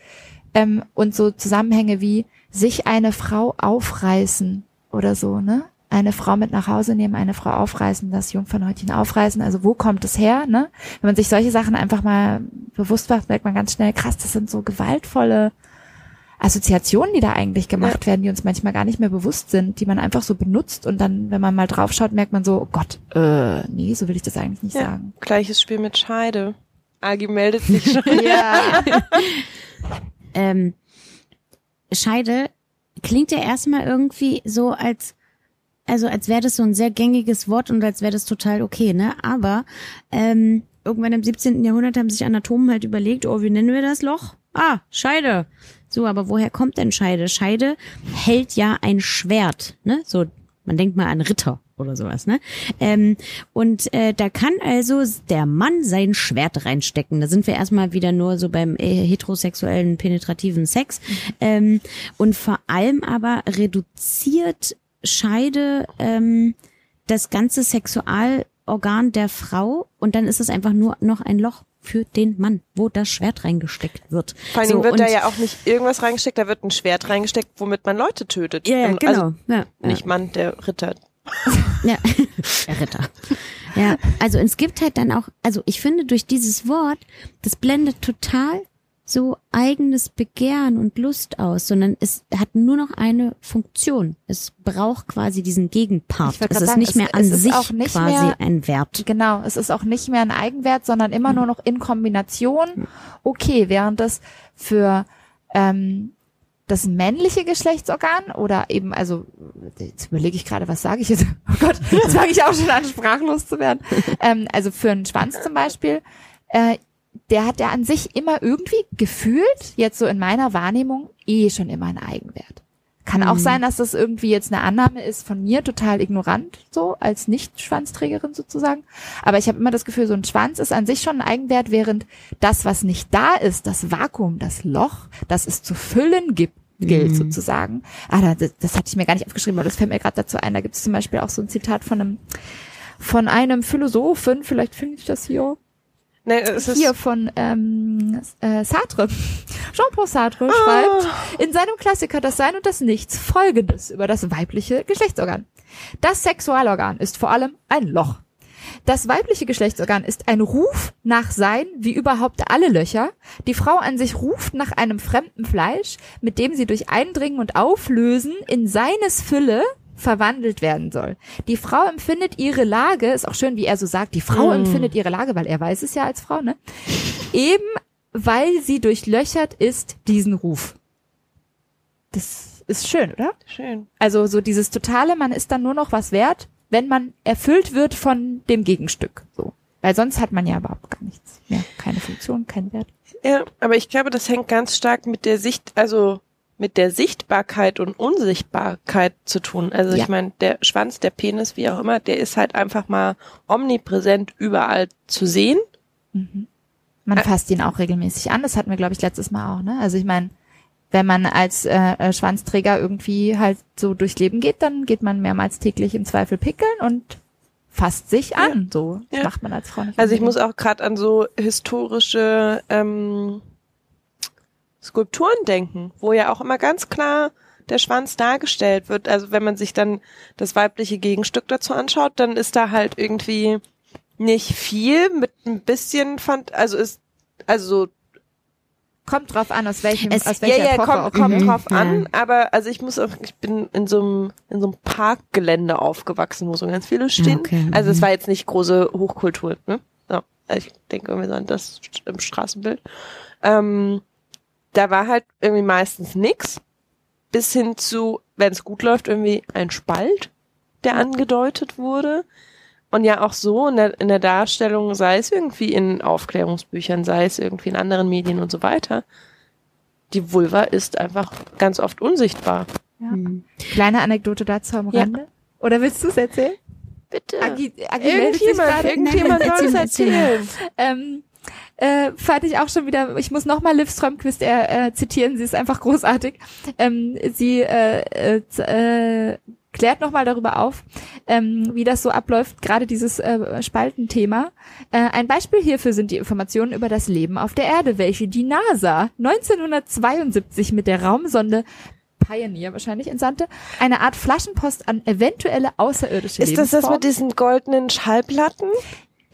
Ähm, und so Zusammenhänge wie sich eine Frau aufreißen oder so, ne? Eine Frau mit nach Hause nehmen, eine Frau aufreißen, das Jungfernhäutchen aufreißen. Also wo kommt es her, ne? Wenn man sich solche Sachen einfach mal bewusst macht, merkt man ganz schnell, krass, das sind so gewaltvolle Assoziationen, die da eigentlich gemacht werden, die uns manchmal gar nicht mehr bewusst sind, die man einfach so benutzt und dann, wenn man mal draufschaut, merkt man so, oh Gott, äh, nee, so will ich das eigentlich nicht Ja. sagen. Gleiches Spiel mit Scheide. Agi meldet sich schon. Ja. ähm, Scheide klingt ja erstmal irgendwie so als also als wäre das so ein sehr gängiges Wort und als wäre das total okay, ne? Aber ähm, irgendwann im 17. Jahrhundert haben sich Anatomen halt überlegt, oh, wie nennen wir das Loch? Ah, Scheide. So, aber woher kommt denn Scheide? Scheide hält ja ein Schwert, ne? So, man denkt mal an Ritter oder sowas, ne? Ähm, und äh, da kann also der Mann sein Schwert reinstecken. Da sind wir erstmal wieder nur so beim äh, heterosexuellen penetrativen Sex. Ähm, und vor allem aber reduziert Scheide ähm, das ganze Sexualorgan der Frau und dann ist es einfach nur noch ein Loch für den Mann, wo das Schwert reingesteckt wird. Vor allen So, Dingen wird da ja auch nicht irgendwas reingesteckt, da wird ein Schwert reingesteckt, womit man Leute tötet. ja, ja, Ähm, genau. Also ja, ja. nicht Mann, der Ritter. Ja, der Ritter. Ja, also es gibt halt dann auch, also ich finde durch dieses Wort, das blendet total so eigenes Begehren und Lust aus, sondern es hat nur noch eine Funktion. Es braucht quasi diesen Gegenpart. Es ist sagen, nicht es- mehr an es sich quasi mehr- ein Wert. Genau, es ist auch nicht mehr ein Eigenwert, sondern immer nur noch in Kombination okay, während es für ähm, das männliche Geschlechtsorgan oder eben, also jetzt überlege ich gerade, was sage ich jetzt? Oh Gott, jetzt fange ich auch schon an, sprachlos zu werden. Ähm, also für einen Schwanz zum Beispiel, äh, der hat ja an sich immer irgendwie gefühlt, jetzt so in meiner Wahrnehmung, eh schon immer einen Eigenwert. Kann auch sein, dass das irgendwie jetzt eine Annahme ist von mir, total ignorant, so als Nicht-Schwanzträgerin sozusagen. Aber ich habe immer das Gefühl, so ein Schwanz ist an sich schon ein Eigenwert, während das, was nicht da ist, das Vakuum, das Loch, das es zu füllen gibt, gilt sozusagen. Ah, da- das, das hatte ich mir gar nicht aufgeschrieben, aber das fällt mir gerade dazu ein. Da gibt es zum Beispiel auch so ein Zitat von einem von einem Philosophen, vielleicht finde ich das hier, Nee, es ist hier von ähm, äh, Sartre. Jean-Paul Sartre schreibt in seinem Klassiker Das Sein und das Nichts folgendes über das weibliche Geschlechtsorgan. Das Sexualorgan ist vor allem ein Loch. Das weibliche Geschlechtsorgan ist ein Ruf nach Sein, wie überhaupt alle Löcher. Die Frau an sich ruft nach einem fremden Fleisch, mit dem sie durch Eindringen und Auflösen in seines Fülle verwandelt werden soll. Die Frau empfindet ihre Lage, ist auch schön, wie er so sagt, die Frau empfindet ihre Lage, weil er weiß es ja als Frau, ne? Eben weil sie durchlöchert ist, diesen Ruf. Das ist schön, oder? schön. Also so dieses totale, man ist dann nur noch was wert, wenn man erfüllt wird von dem Gegenstück. So. Weil sonst hat man ja überhaupt gar nichts mehr. Keine Funktion, keinen Wert. Ja, aber ich glaube, das hängt ganz stark mit der Sicht, also mit der Sichtbarkeit und Unsichtbarkeit zu tun. Also Ja. ich meine, der Schwanz, der Penis, wie auch immer, der ist halt einfach mal omnipräsent überall zu sehen. Man fasst ihn auch regelmäßig an. Das hatten wir, glaube ich, letztes Mal auch. Ne? Also ich meine, wenn man als äh, äh, Schwanzträger irgendwie halt so durchs Leben geht, dann geht man mehrmals täglich im Zweifel pickeln und fasst sich an. So Das Ja. macht man als Frau nicht. Also ich muss auch gerade an so historische ähm, Skulpturen denken, wo ja auch immer ganz klar der Schwanz dargestellt wird. Also wenn man sich dann das weibliche Gegenstück dazu anschaut, dann ist da halt irgendwie Nicht viel, mit ein bisschen fand, also ist, also so Kommt drauf an, aus welchem, Es- aus Ja, welcher ja, Epoche kommt, auch kommt drauf Ja. an, aber also ich muss auch, ich bin in so einem in so einem Parkgelände aufgewachsen, wo so ganz viele stehen. Okay, Also es mhm. war jetzt nicht große Hochkultur, ne? Ja, also ich denke so an das im Straßenbild. Ähm, da war halt irgendwie meistens nix, bis hin zu, wenn es gut läuft, irgendwie ein Spalt, der angedeutet wurde. Und ja auch so in der, in der Darstellung, sei es irgendwie in Aufklärungsbüchern, sei es irgendwie in anderen Medien und so weiter, die Vulva ist einfach ganz oft unsichtbar. Hm. Kleine Anekdote dazu am Ja. Rande. Oder willst du es erzählen? Bitte. Agi, Agi Irgendjemand, irgendjemand soll es erzählen. Ähm, äh, fand ich auch schon wieder, ich muss nochmal Liv Strömquist äh, äh, zitieren, sie ist einfach großartig. Ähm, sie äh, äh, äh, klärt nochmal darüber auf, ähm, wie das so abläuft, gerade dieses äh, Spaltenthema. Äh, ein Beispiel hierfür sind die Informationen über das Leben auf der Erde, welche die NASA 1972 mit der Raumsonde Pioneer wahrscheinlich entsandte, eine Art Flaschenpost an eventuelle außerirdische Ist das das mit diesen goldenen Schallplatten?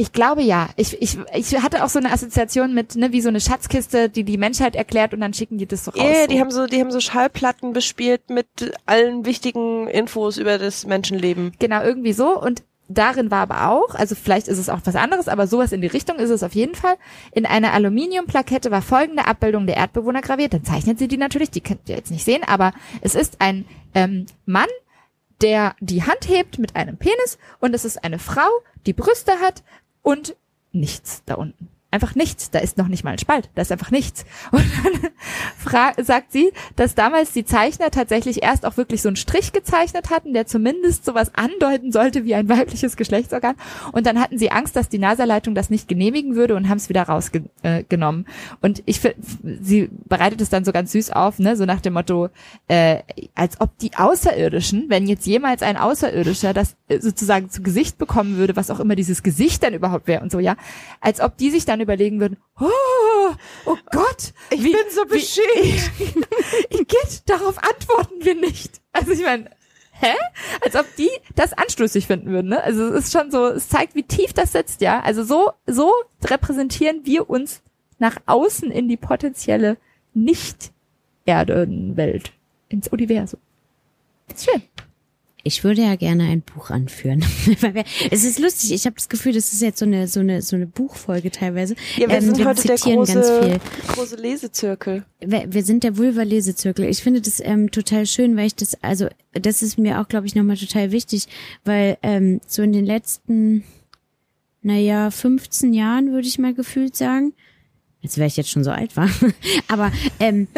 Ich glaube ja. Ich, ich, ich hatte auch so eine Assoziation mit, ne, wie so eine Schatzkiste, die die Menschheit erklärt und dann schicken die das so raus. So. die haben so, die haben so Schallplatten bespielt mit allen wichtigen Infos über das Menschenleben. genau, irgendwie so. Und darin war aber auch, also vielleicht ist es auch was anderes, aber sowas in die Richtung ist es auf jeden Fall. In einer Aluminiumplakette war folgende Abbildung der Erdbewohner graviert. Dann zeichnet sie die natürlich, die könnt ihr jetzt nicht sehen, aber es ist ein ähm, Mann, der die Hand hebt mit einem Penis und es ist eine Frau, die Brüste hat und nichts da unten. Einfach nichts. Da ist noch nicht mal ein Spalt. Da ist einfach nichts. Und dann sagt sie, dass damals die Zeichner tatsächlich erst auch wirklich so einen Strich gezeichnet hatten, der zumindest sowas andeuten sollte wie ein weibliches Geschlechtsorgan. Und dann hatten sie Angst, dass die NASA-Leitung das nicht genehmigen würde und haben es wieder rausgenommen. Äh, und ich finde, sie bereitet es dann so ganz süß auf, ne, so nach dem Motto, äh, als ob die Außerirdischen, wenn jetzt jemals ein Außerirdischer das äh, sozusagen zu Gesicht bekommen würde, was auch immer dieses Gesicht dann überhaupt wäre und so, ja, als ob die sich dann überlegen würden, oh, oh Gott, Ich wie, bin so beschämt. Igitt, darauf antworten wir nicht. Also ich meine, hä? Als ob die das anstößig finden würden, ne? Also es ist schon so, es zeigt, wie tief das sitzt, ja? Also so, so repräsentieren wir uns nach außen in die potenzielle Nicht-Erdenwelt, ins Universum. Ist schön. Ich würde ja gerne ein Buch anführen. Es ist lustig, ich habe das Gefühl, das ist jetzt so eine so eine so eine Buchfolge teilweise. Ja, wir Ähm, sind wir heute der große, große Lesezirkel. Wir, wir sind der Vulva-Lesezirkel. Ich finde das ähm, total schön, weil ich das, also das ist mir auch, glaube ich, nochmal total wichtig, weil ähm, so in den letzten, naja, 15 Jahren würde ich mal gefühlt sagen, als wäre ich jetzt schon so alt war, aber ähm,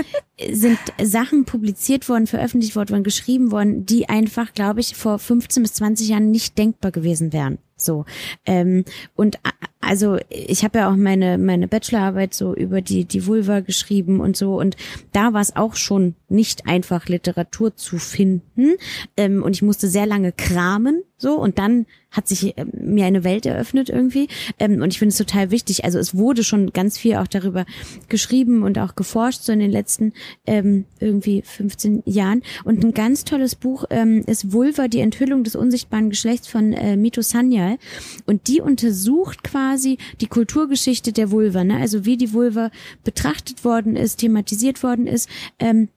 sind Sachen publiziert worden, veröffentlicht worden, geschrieben worden, die einfach, glaube ich, vor 15 bis 20 Jahren nicht denkbar gewesen wären. So ähm, und also ich habe ja auch meine meine Bachelorarbeit so über die die Vulva geschrieben und so. Und da war es auch schon nicht einfach Literatur zu finden. Ähm, und ich musste sehr lange kramen so. Und dann hat sich ähm, mir eine Welt eröffnet irgendwie. Ähm, und ich finde es total wichtig. Also es wurde schon ganz viel auch darüber geschrieben und auch geforscht so in den letzten ähm, irgendwie 15 Jahren. Und ein ganz tolles Buch ähm, ist Vulva die Enthüllung des unsichtbaren Geschlechts von äh, Mito Sanyal. Und die untersucht quasi die Kulturgeschichte der Vulva, ne? also wie die Vulva betrachtet worden ist, thematisiert worden ist. Ähm,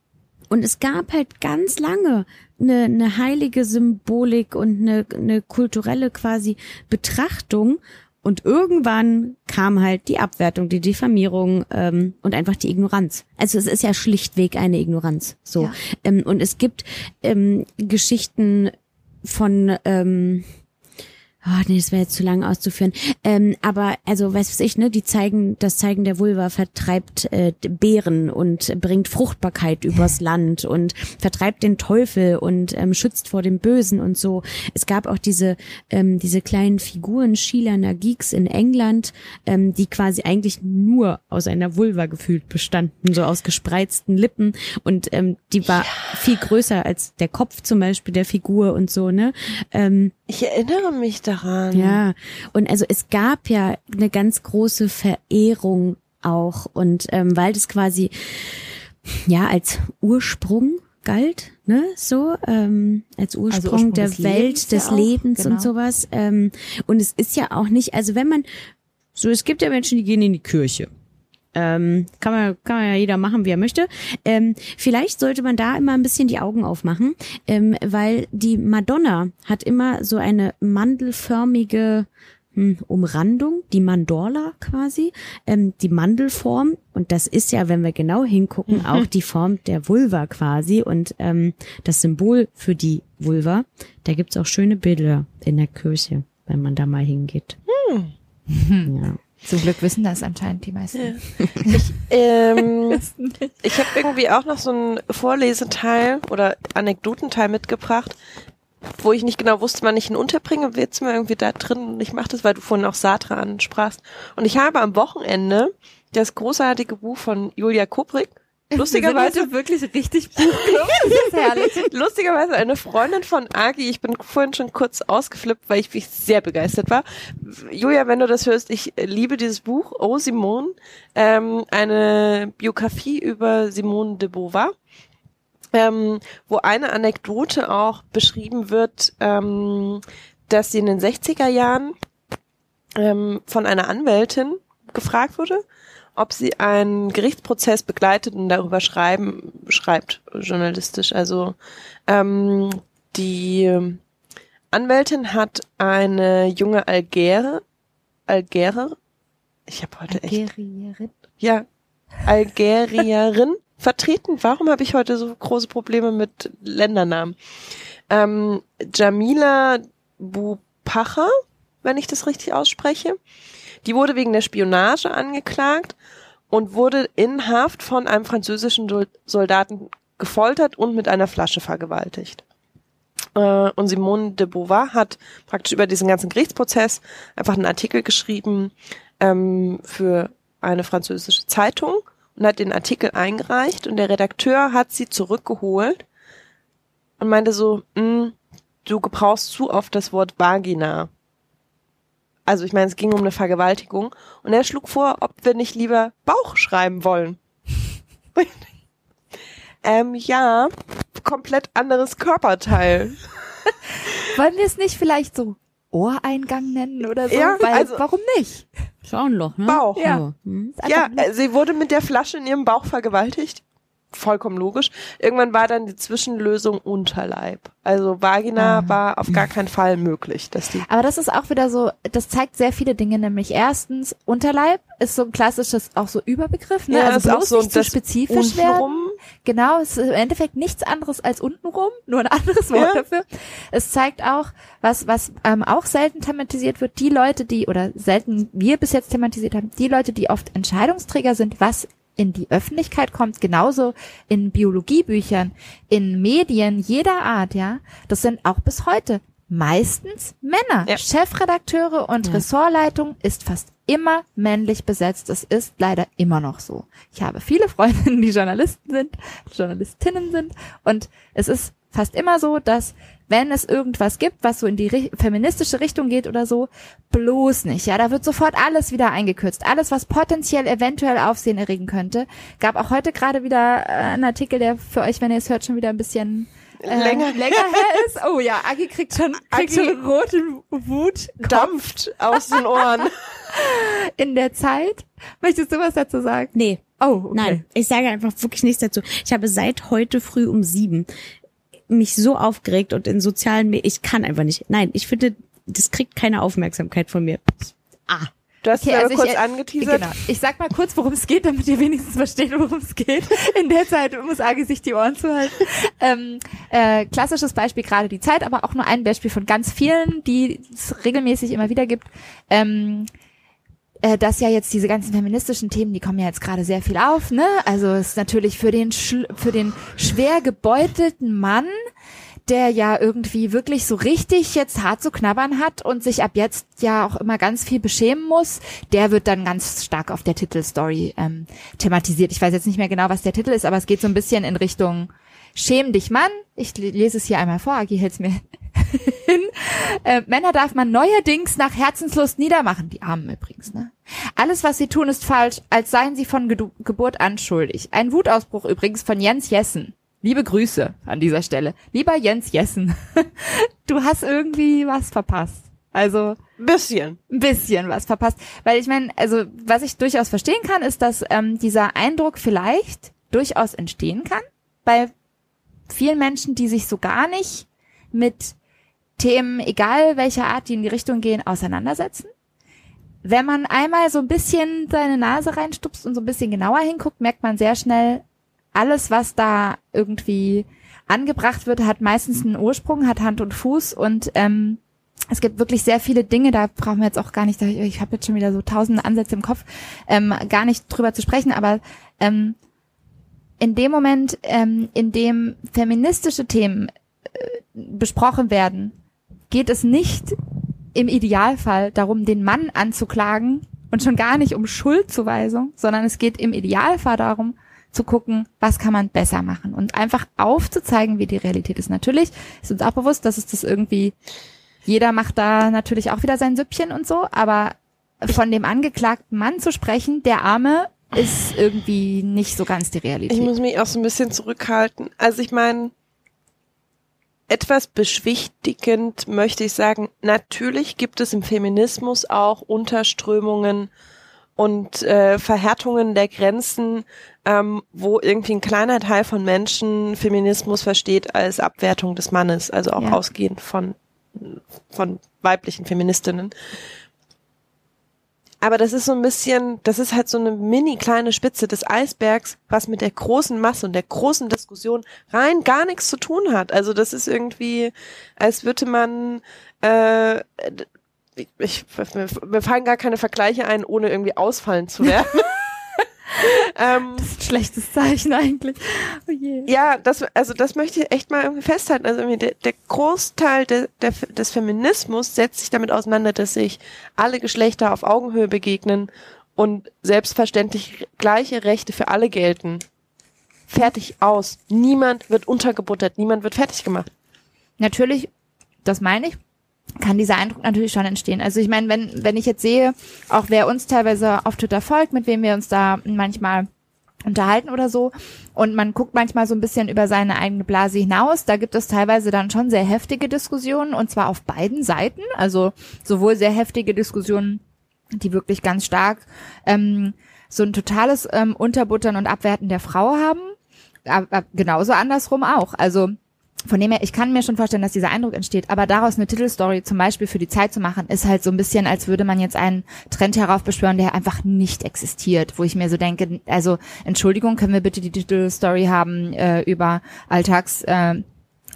und es gab halt ganz lange eine, eine heilige Symbolik und eine, eine kulturelle quasi Betrachtung. Und irgendwann kam halt die Abwertung, die Diffamierung ähm, und einfach die Ignoranz. Also es ist ja schlichtweg eine Ignoranz. So. Ja. Ähm, und es gibt ähm, Geschichten von ähm, Oh, nee, das wäre jetzt zu lang auszuführen. Ähm, aber also, weiß was ich, ne, die zeigen, das Zeigen der Vulva vertreibt äh, Bären und bringt Fruchtbarkeit übers Land und vertreibt den Teufel und ähm, schützt vor dem Bösen und so. Es gab auch diese ähm, diese kleinen Figuren Schilaner Geeks in England, ähm, die quasi eigentlich nur aus einer Vulva gefühlt bestanden, so aus gespreizten Lippen und ähm, die war viel größer als der Kopf zum Beispiel der Figur und so, ne? Ähm, Ich erinnere mich daran. ja, und also es gab ja eine ganz große Verehrung auch und ähm, weil das quasi ja als Ursprung galt, ne, so ähm, als Ursprung, Also Ursprung der des Welt, Lebens des ja auch, Lebens genau. und sowas. Ähm, und es ist ja auch nicht, also wenn man, so es gibt ja Menschen, die gehen in die Kirche. Ähm, kann man kann man ja jeder machen, wie er möchte. Ähm, vielleicht sollte man da immer ein bisschen die Augen aufmachen, ähm, weil die Madonna hat immer so eine mandelförmige hm, Umrandung, die Mandorla quasi, ähm, die Mandelform. Und das ist ja, wenn wir genau hingucken, auch die Form der Vulva quasi und ähm, das Symbol für die Vulva. Da gibt's auch schöne Bilder in der Kirche, wenn man da mal hingeht. Ja. Zum Glück wissen das anscheinend die meisten. Ähm, ich habe irgendwie auch noch so einen Vorleseteil oder Anekdotenteil mitgebracht, wo ich nicht genau wusste, wann ich ihn unterbringe. Jetzt sind wir irgendwie da drin und ich mache das, weil du vorhin auch Sartre ansprachst. Und ich habe am Wochenende das großartige Buch von Julia Kubrick, lustigerweise wirklich richtig Buchclub. Das ist herrlich. lustigerweise eine Freundin von Agi, ich bin vorhin schon kurz ausgeflippt, weil ich wirklich sehr begeistert war. Julia, wenn du das hörst, ich liebe dieses Buch, Oh Simone, ähm, eine Biografie über Simone de Beauvoir, ähm, wo eine Anekdote auch beschrieben wird, ähm, dass sie in den 60er Jahren ähm, von einer Anwältin gefragt wurde, ob sie einen Gerichtsprozess begleitet und darüber schreiben, schreibt, journalistisch. Also ähm, die Anwältin hat eine junge Algere, Algere, ich habe heute echt, Algerierin. ja, Algerierin vertreten. Warum habe ich heute so große Probleme mit Ländernamen? Ähm, Jamila Bupacha, wenn ich das richtig ausspreche. Die wurde wegen der Spionage angeklagt und wurde in Haft von einem französischen Sol- Soldaten gefoltert und mit einer Flasche vergewaltigt. Äh, und Simone de Beauvoir hat praktisch über diesen ganzen Gerichtsprozess einfach einen Artikel geschrieben ähm, für eine französische Zeitung und hat den Artikel eingereicht und der Redakteur hat sie zurückgeholt und meinte so, "Mm, du gebrauchst zu oft das Wort Vagina. Also ich meine, es ging um eine Vergewaltigung und er schlug vor, ob wir nicht lieber Bauch schreiben wollen. ähm, ja, komplett anderes Körperteil. Wollen wir es nicht vielleicht so Ohreingang nennen oder so? Ja, Weil, also- warum nicht? Schauenloch, ne? Bauch. Ja. Hm. Ja, äh, sie wurde mit der Flasche in ihrem Bauch vergewaltigt. Vollkommen logisch. Irgendwann war dann die Zwischenlösung Unterleib. Also Vagina Ah. war auf gar keinen Fall möglich, dass die. Aber das ist auch wieder so, das zeigt sehr viele Dinge, nämlich erstens, Unterleib ist so ein klassisches, auch so Überbegriff, ne? also ist auch bloß so nicht zu das spezifisch werden. Genau, es ist im Endeffekt nichts anderes als untenrum, nur ein anderes Wort Ja. dafür. Es zeigt auch, was, was ähm, auch selten thematisiert wird, die Leute, die, oder selten wir bis jetzt thematisiert haben, die Leute, die oft Entscheidungsträger sind, was in die Öffentlichkeit kommt, genauso in Biologiebüchern, in Medien jeder Art, ja, das sind auch bis heute meistens Männer. Ja. Chefredakteure und Ja. Ressortleitung ist fast immer männlich besetzt. Das ist leider immer noch so. Ich habe viele Freundinnen, die Journalisten sind, Journalistinnen sind und es ist fast immer so, dass wenn es irgendwas gibt, was so in die ri feministische Richtung geht oder so, bloß nicht. Ja, da wird sofort alles wieder eingekürzt. Alles, was potenziell eventuell Aufsehen erregen könnte. Gab auch heute gerade wieder äh, einen Artikel, der für euch, wenn ihr es hört, schon wieder ein bisschen äh, Länger. länger her ist. Oh ja, Agi kriegt schon, kriegt Agi- schon roten Wut Dampft aus den Ohren. in der Zeit. Möchtest du was dazu sagen? Nee, Oh, okay. Nein, ich sage einfach wirklich nichts dazu. Ich habe seit heute früh um sieben mich so aufgeregt und in sozialen Medien, ich kann einfach nicht. Nein, ich finde, das kriegt keine Aufmerksamkeit von mir. Ah, Du hast Okay, es aber also kurz ich, angeteasert. Genau. Ich sag mal kurz, worum es geht, damit ihr wenigstens versteht, worum es geht. In der Zeit muss Agi sich die Ohren zuhalten. ähm, äh, klassisches Beispiel gerade die Zeit, aber auch nur ein Beispiel von ganz vielen, die es regelmäßig immer wieder gibt. Ähm, äh, dass ja jetzt diese ganzen feministischen Themen, die kommen ja jetzt gerade sehr viel auf, ne? Also es ist natürlich für den schl- für den schwer gebeutelten Mann, der ja irgendwie wirklich so richtig jetzt hart zu knabbern hat und sich ab jetzt ja auch immer ganz viel beschämen muss, der wird dann ganz stark auf der Titelstory ähm, thematisiert. Ich weiß jetzt nicht mehr genau, was der Titel ist, aber es geht so ein bisschen in Richtung Schäm dich Mann. Ich le- lese es hier einmal vor, Agi hält's mir. Äh, Männer darf man neuerdings nach Herzenslust niedermachen. Die Armen übrigens, ne? Alles, was sie tun, ist falsch, als seien sie von Gedu Geburt an schuldig. Ein Wutausbruch übrigens von Jens Jessen. liebe Grüße an dieser Stelle. Lieber Jens Jessen, du hast irgendwie was verpasst. Also Bisschen. ein bisschen was verpasst. Weil ich meine, also was ich durchaus verstehen kann, ist, dass ähm, dieser Eindruck vielleicht durchaus entstehen kann bei vielen Menschen, die sich so gar nicht mit Themen, egal welcher Art, die in die Richtung gehen, auseinandersetzen. Wenn man einmal so ein bisschen seine Nase reinstupst und so ein bisschen genauer hinguckt, merkt man sehr schnell, alles, was da irgendwie angebracht wird, hat meistens einen Ursprung, hat Hand und Fuß und ähm, es gibt wirklich sehr viele Dinge, da brauchen wir jetzt auch gar nicht, ich habe jetzt schon wieder so tausende Ansätze im Kopf, ähm, gar nicht drüber zu sprechen, aber ähm, in dem Moment, ähm, in dem feministische Themen äh, besprochen werden, geht es nicht im Idealfall darum, den Mann anzuklagen und schon gar nicht um Schuldzuweisung, sondern es geht im Idealfall darum, zu gucken, was kann man besser machen und einfach aufzuzeigen, wie die Realität ist. Natürlich ist uns auch bewusst, dass es das irgendwie, jeder macht da natürlich auch wieder sein Süppchen und so, aber von dem angeklagten Mann zu sprechen, der Arme, ist irgendwie nicht so ganz die Realität. Ich muss mich auch so ein bisschen zurückhalten. Also ich meine, etwas beschwichtigend möchte ich sagen, natürlich gibt es im Feminismus auch Unterströmungen und äh, Verhärtungen der Grenzen, ähm, wo irgendwie ein kleiner Teil von Menschen Feminismus versteht als Abwertung des Mannes, also auch Ja. ausgehend von, von weiblichen Feministinnen. Aber das ist so ein bisschen, das ist halt so eine mini kleine Spitze des Eisbergs, was mit der großen Masse und der großen Diskussion rein gar nichts zu tun hat. Also das ist irgendwie, als würde man, äh, ich, ich, mir, fallen gar keine Vergleiche ein, ohne irgendwie ausfallen zu werden. ähm, das ist ein schlechtes Zeichen eigentlich. Oh je. ja, das, also das möchte ich echt mal irgendwie festhalten. Also irgendwie der, der Großteil de, der, des Feminismus setzt sich damit auseinander, dass sich alle Geschlechter auf Augenhöhe begegnen und selbstverständlich gleiche Rechte für alle gelten. Fertig aus. Niemand wird untergebuttert, niemand wird fertig gemacht. Natürlich, das meine ich, kann dieser Eindruck natürlich schon entstehen. Also ich meine, wenn, wenn ich jetzt sehe, auch wer uns teilweise auf Twitter folgt, mit wem wir uns da manchmal unterhalten oder so, und man guckt manchmal so ein bisschen über seine eigene Blase hinaus, da gibt es teilweise dann schon sehr heftige Diskussionen, und zwar auf beiden Seiten, also sowohl sehr heftige Diskussionen, die wirklich ganz stark ähm, so ein totales ähm, Unterbuttern und Abwerten der Frau haben, aber genauso andersrum auch. Also von dem her, ich kann mir schon vorstellen, dass dieser Eindruck entsteht, aber daraus eine Titelstory zum Beispiel für die Zeit zu machen, ist halt so ein bisschen, als würde man jetzt einen Trend heraufbeschwören, der einfach nicht existiert, wo ich mir so denke, also Entschuldigung, können wir bitte die Titelstory haben äh, über Alltags äh,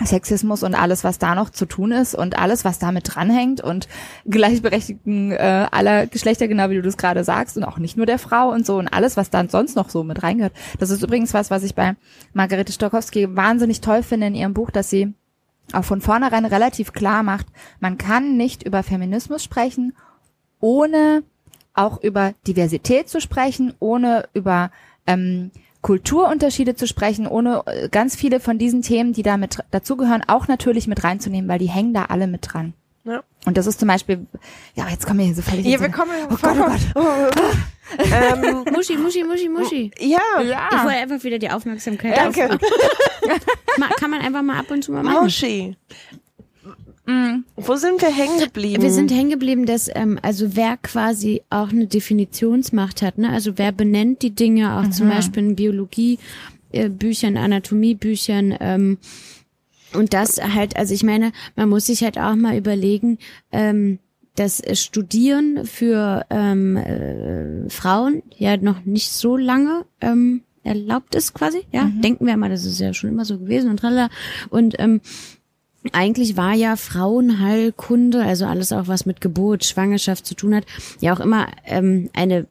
Sexismus und alles, was da noch zu tun ist und alles, was damit dranhängt und Gleichberechtigung äh, aller Geschlechter, genau wie du das gerade sagst und auch nicht nur der Frau und so und alles, was dann sonst noch so mit reingehört. Das ist übrigens was, was ich bei Margarete Stokowski wahnsinnig toll finde in ihrem Buch, dass sie auch von vornherein relativ klar macht, man kann nicht über Feminismus sprechen, ohne auch über Diversität zu sprechen, ohne über ähm, Kulturunterschiede zu sprechen, ohne äh, ganz viele von diesen Themen, die da mit dazugehören, auch natürlich mit reinzunehmen, weil die hängen da alle mit dran. Ja. Und das ist zum Beispiel, ja, jetzt kommen wir hier so völlig. Ja, wir kommen Oh Gott, oh Gott. ähm, Muschi, Muschi, Muschi, Muschi. ja, Ich Ja. wollte einfach wieder die Aufmerksamkeit. danke. Auf, kann man einfach mal ab und zu mal machen. Moshi. Wo sind wir hängen geblieben? Wir sind hängen geblieben, dass ähm, also wer quasi auch eine Definitionsmacht hat, ne? Also wer benennt die Dinge auch zum Beispiel in Biologie äh, Büchern, Anatomiebüchern ähm, und das halt, also ich meine, man muss sich halt auch mal überlegen, ähm, das Studieren für ähm, äh, Frauen ja noch nicht so lange ähm, erlaubt ist quasi, ja, denken wir mal, das ist ja schon immer so gewesen und tralala. Und ähm, eigentlich war ja Frauenheilkunde, also alles auch was mit Geburt, Schwangerschaft zu tun hat, ja auch immer ähm, eine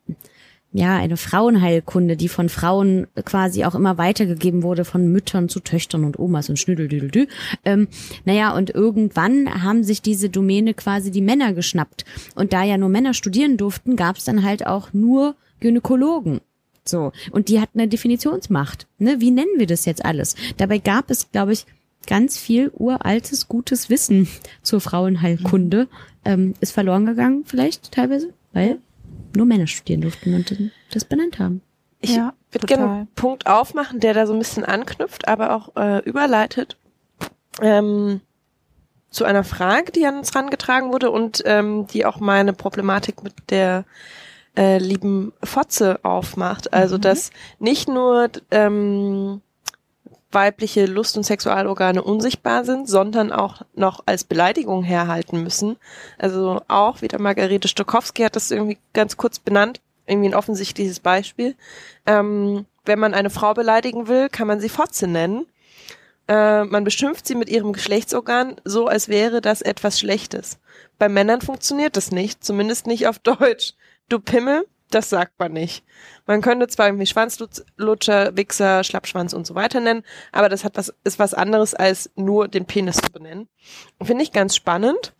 ja eine Frauenheilkunde, die von Frauen quasi auch immer weitergegeben wurde von Müttern zu Töchtern und Omas und Schnüdeldüdeldü. Ähm, naja und irgendwann haben sich diese Domäne quasi die Männer geschnappt und da ja nur Männer studieren durften, gab es dann halt auch nur Gynäkologen. So. Und die hatten eine Definitionsmacht. Ne? Wie nennen wir das jetzt alles? Dabei gab es, glaube ich, ganz viel uraltes, gutes Wissen zur Frauenheilkunde. Ähm, ist verloren gegangen, vielleicht teilweise, weil nur Männer studieren durften und das benannt haben. Ich Ja. würde gerne einen Punkt aufmachen, der da so ein bisschen anknüpft, aber auch äh, überleitet ähm, zu einer Frage, die an uns herangetragen wurde und ähm, die auch meine Problematik mit der äh, lieben Fotze aufmacht. Also, mhm. dass nicht nur ähm, weibliche Lust- und Sexualorgane unsichtbar sind, sondern auch noch als Beleidigung herhalten müssen. Also auch wieder Margarete Stokowski hat das irgendwie ganz kurz benannt, irgendwie ein offensichtliches Beispiel. Ähm, wenn man eine Frau beleidigen will, kann man sie Fotze nennen. Äh, man beschimpft sie mit ihrem Geschlechtsorgan so, als wäre das etwas Schlechtes. Bei Männern funktioniert das nicht, zumindest nicht auf Deutsch. Du Pimmel, das sagt man nicht. Man könnte zwar irgendwie Schwanzlutscher, Wichser, Schlappschwanz und so weiter nennen, aber das hat was, ist was anderes als nur den Penis zu benennen. Finde ich ganz spannend.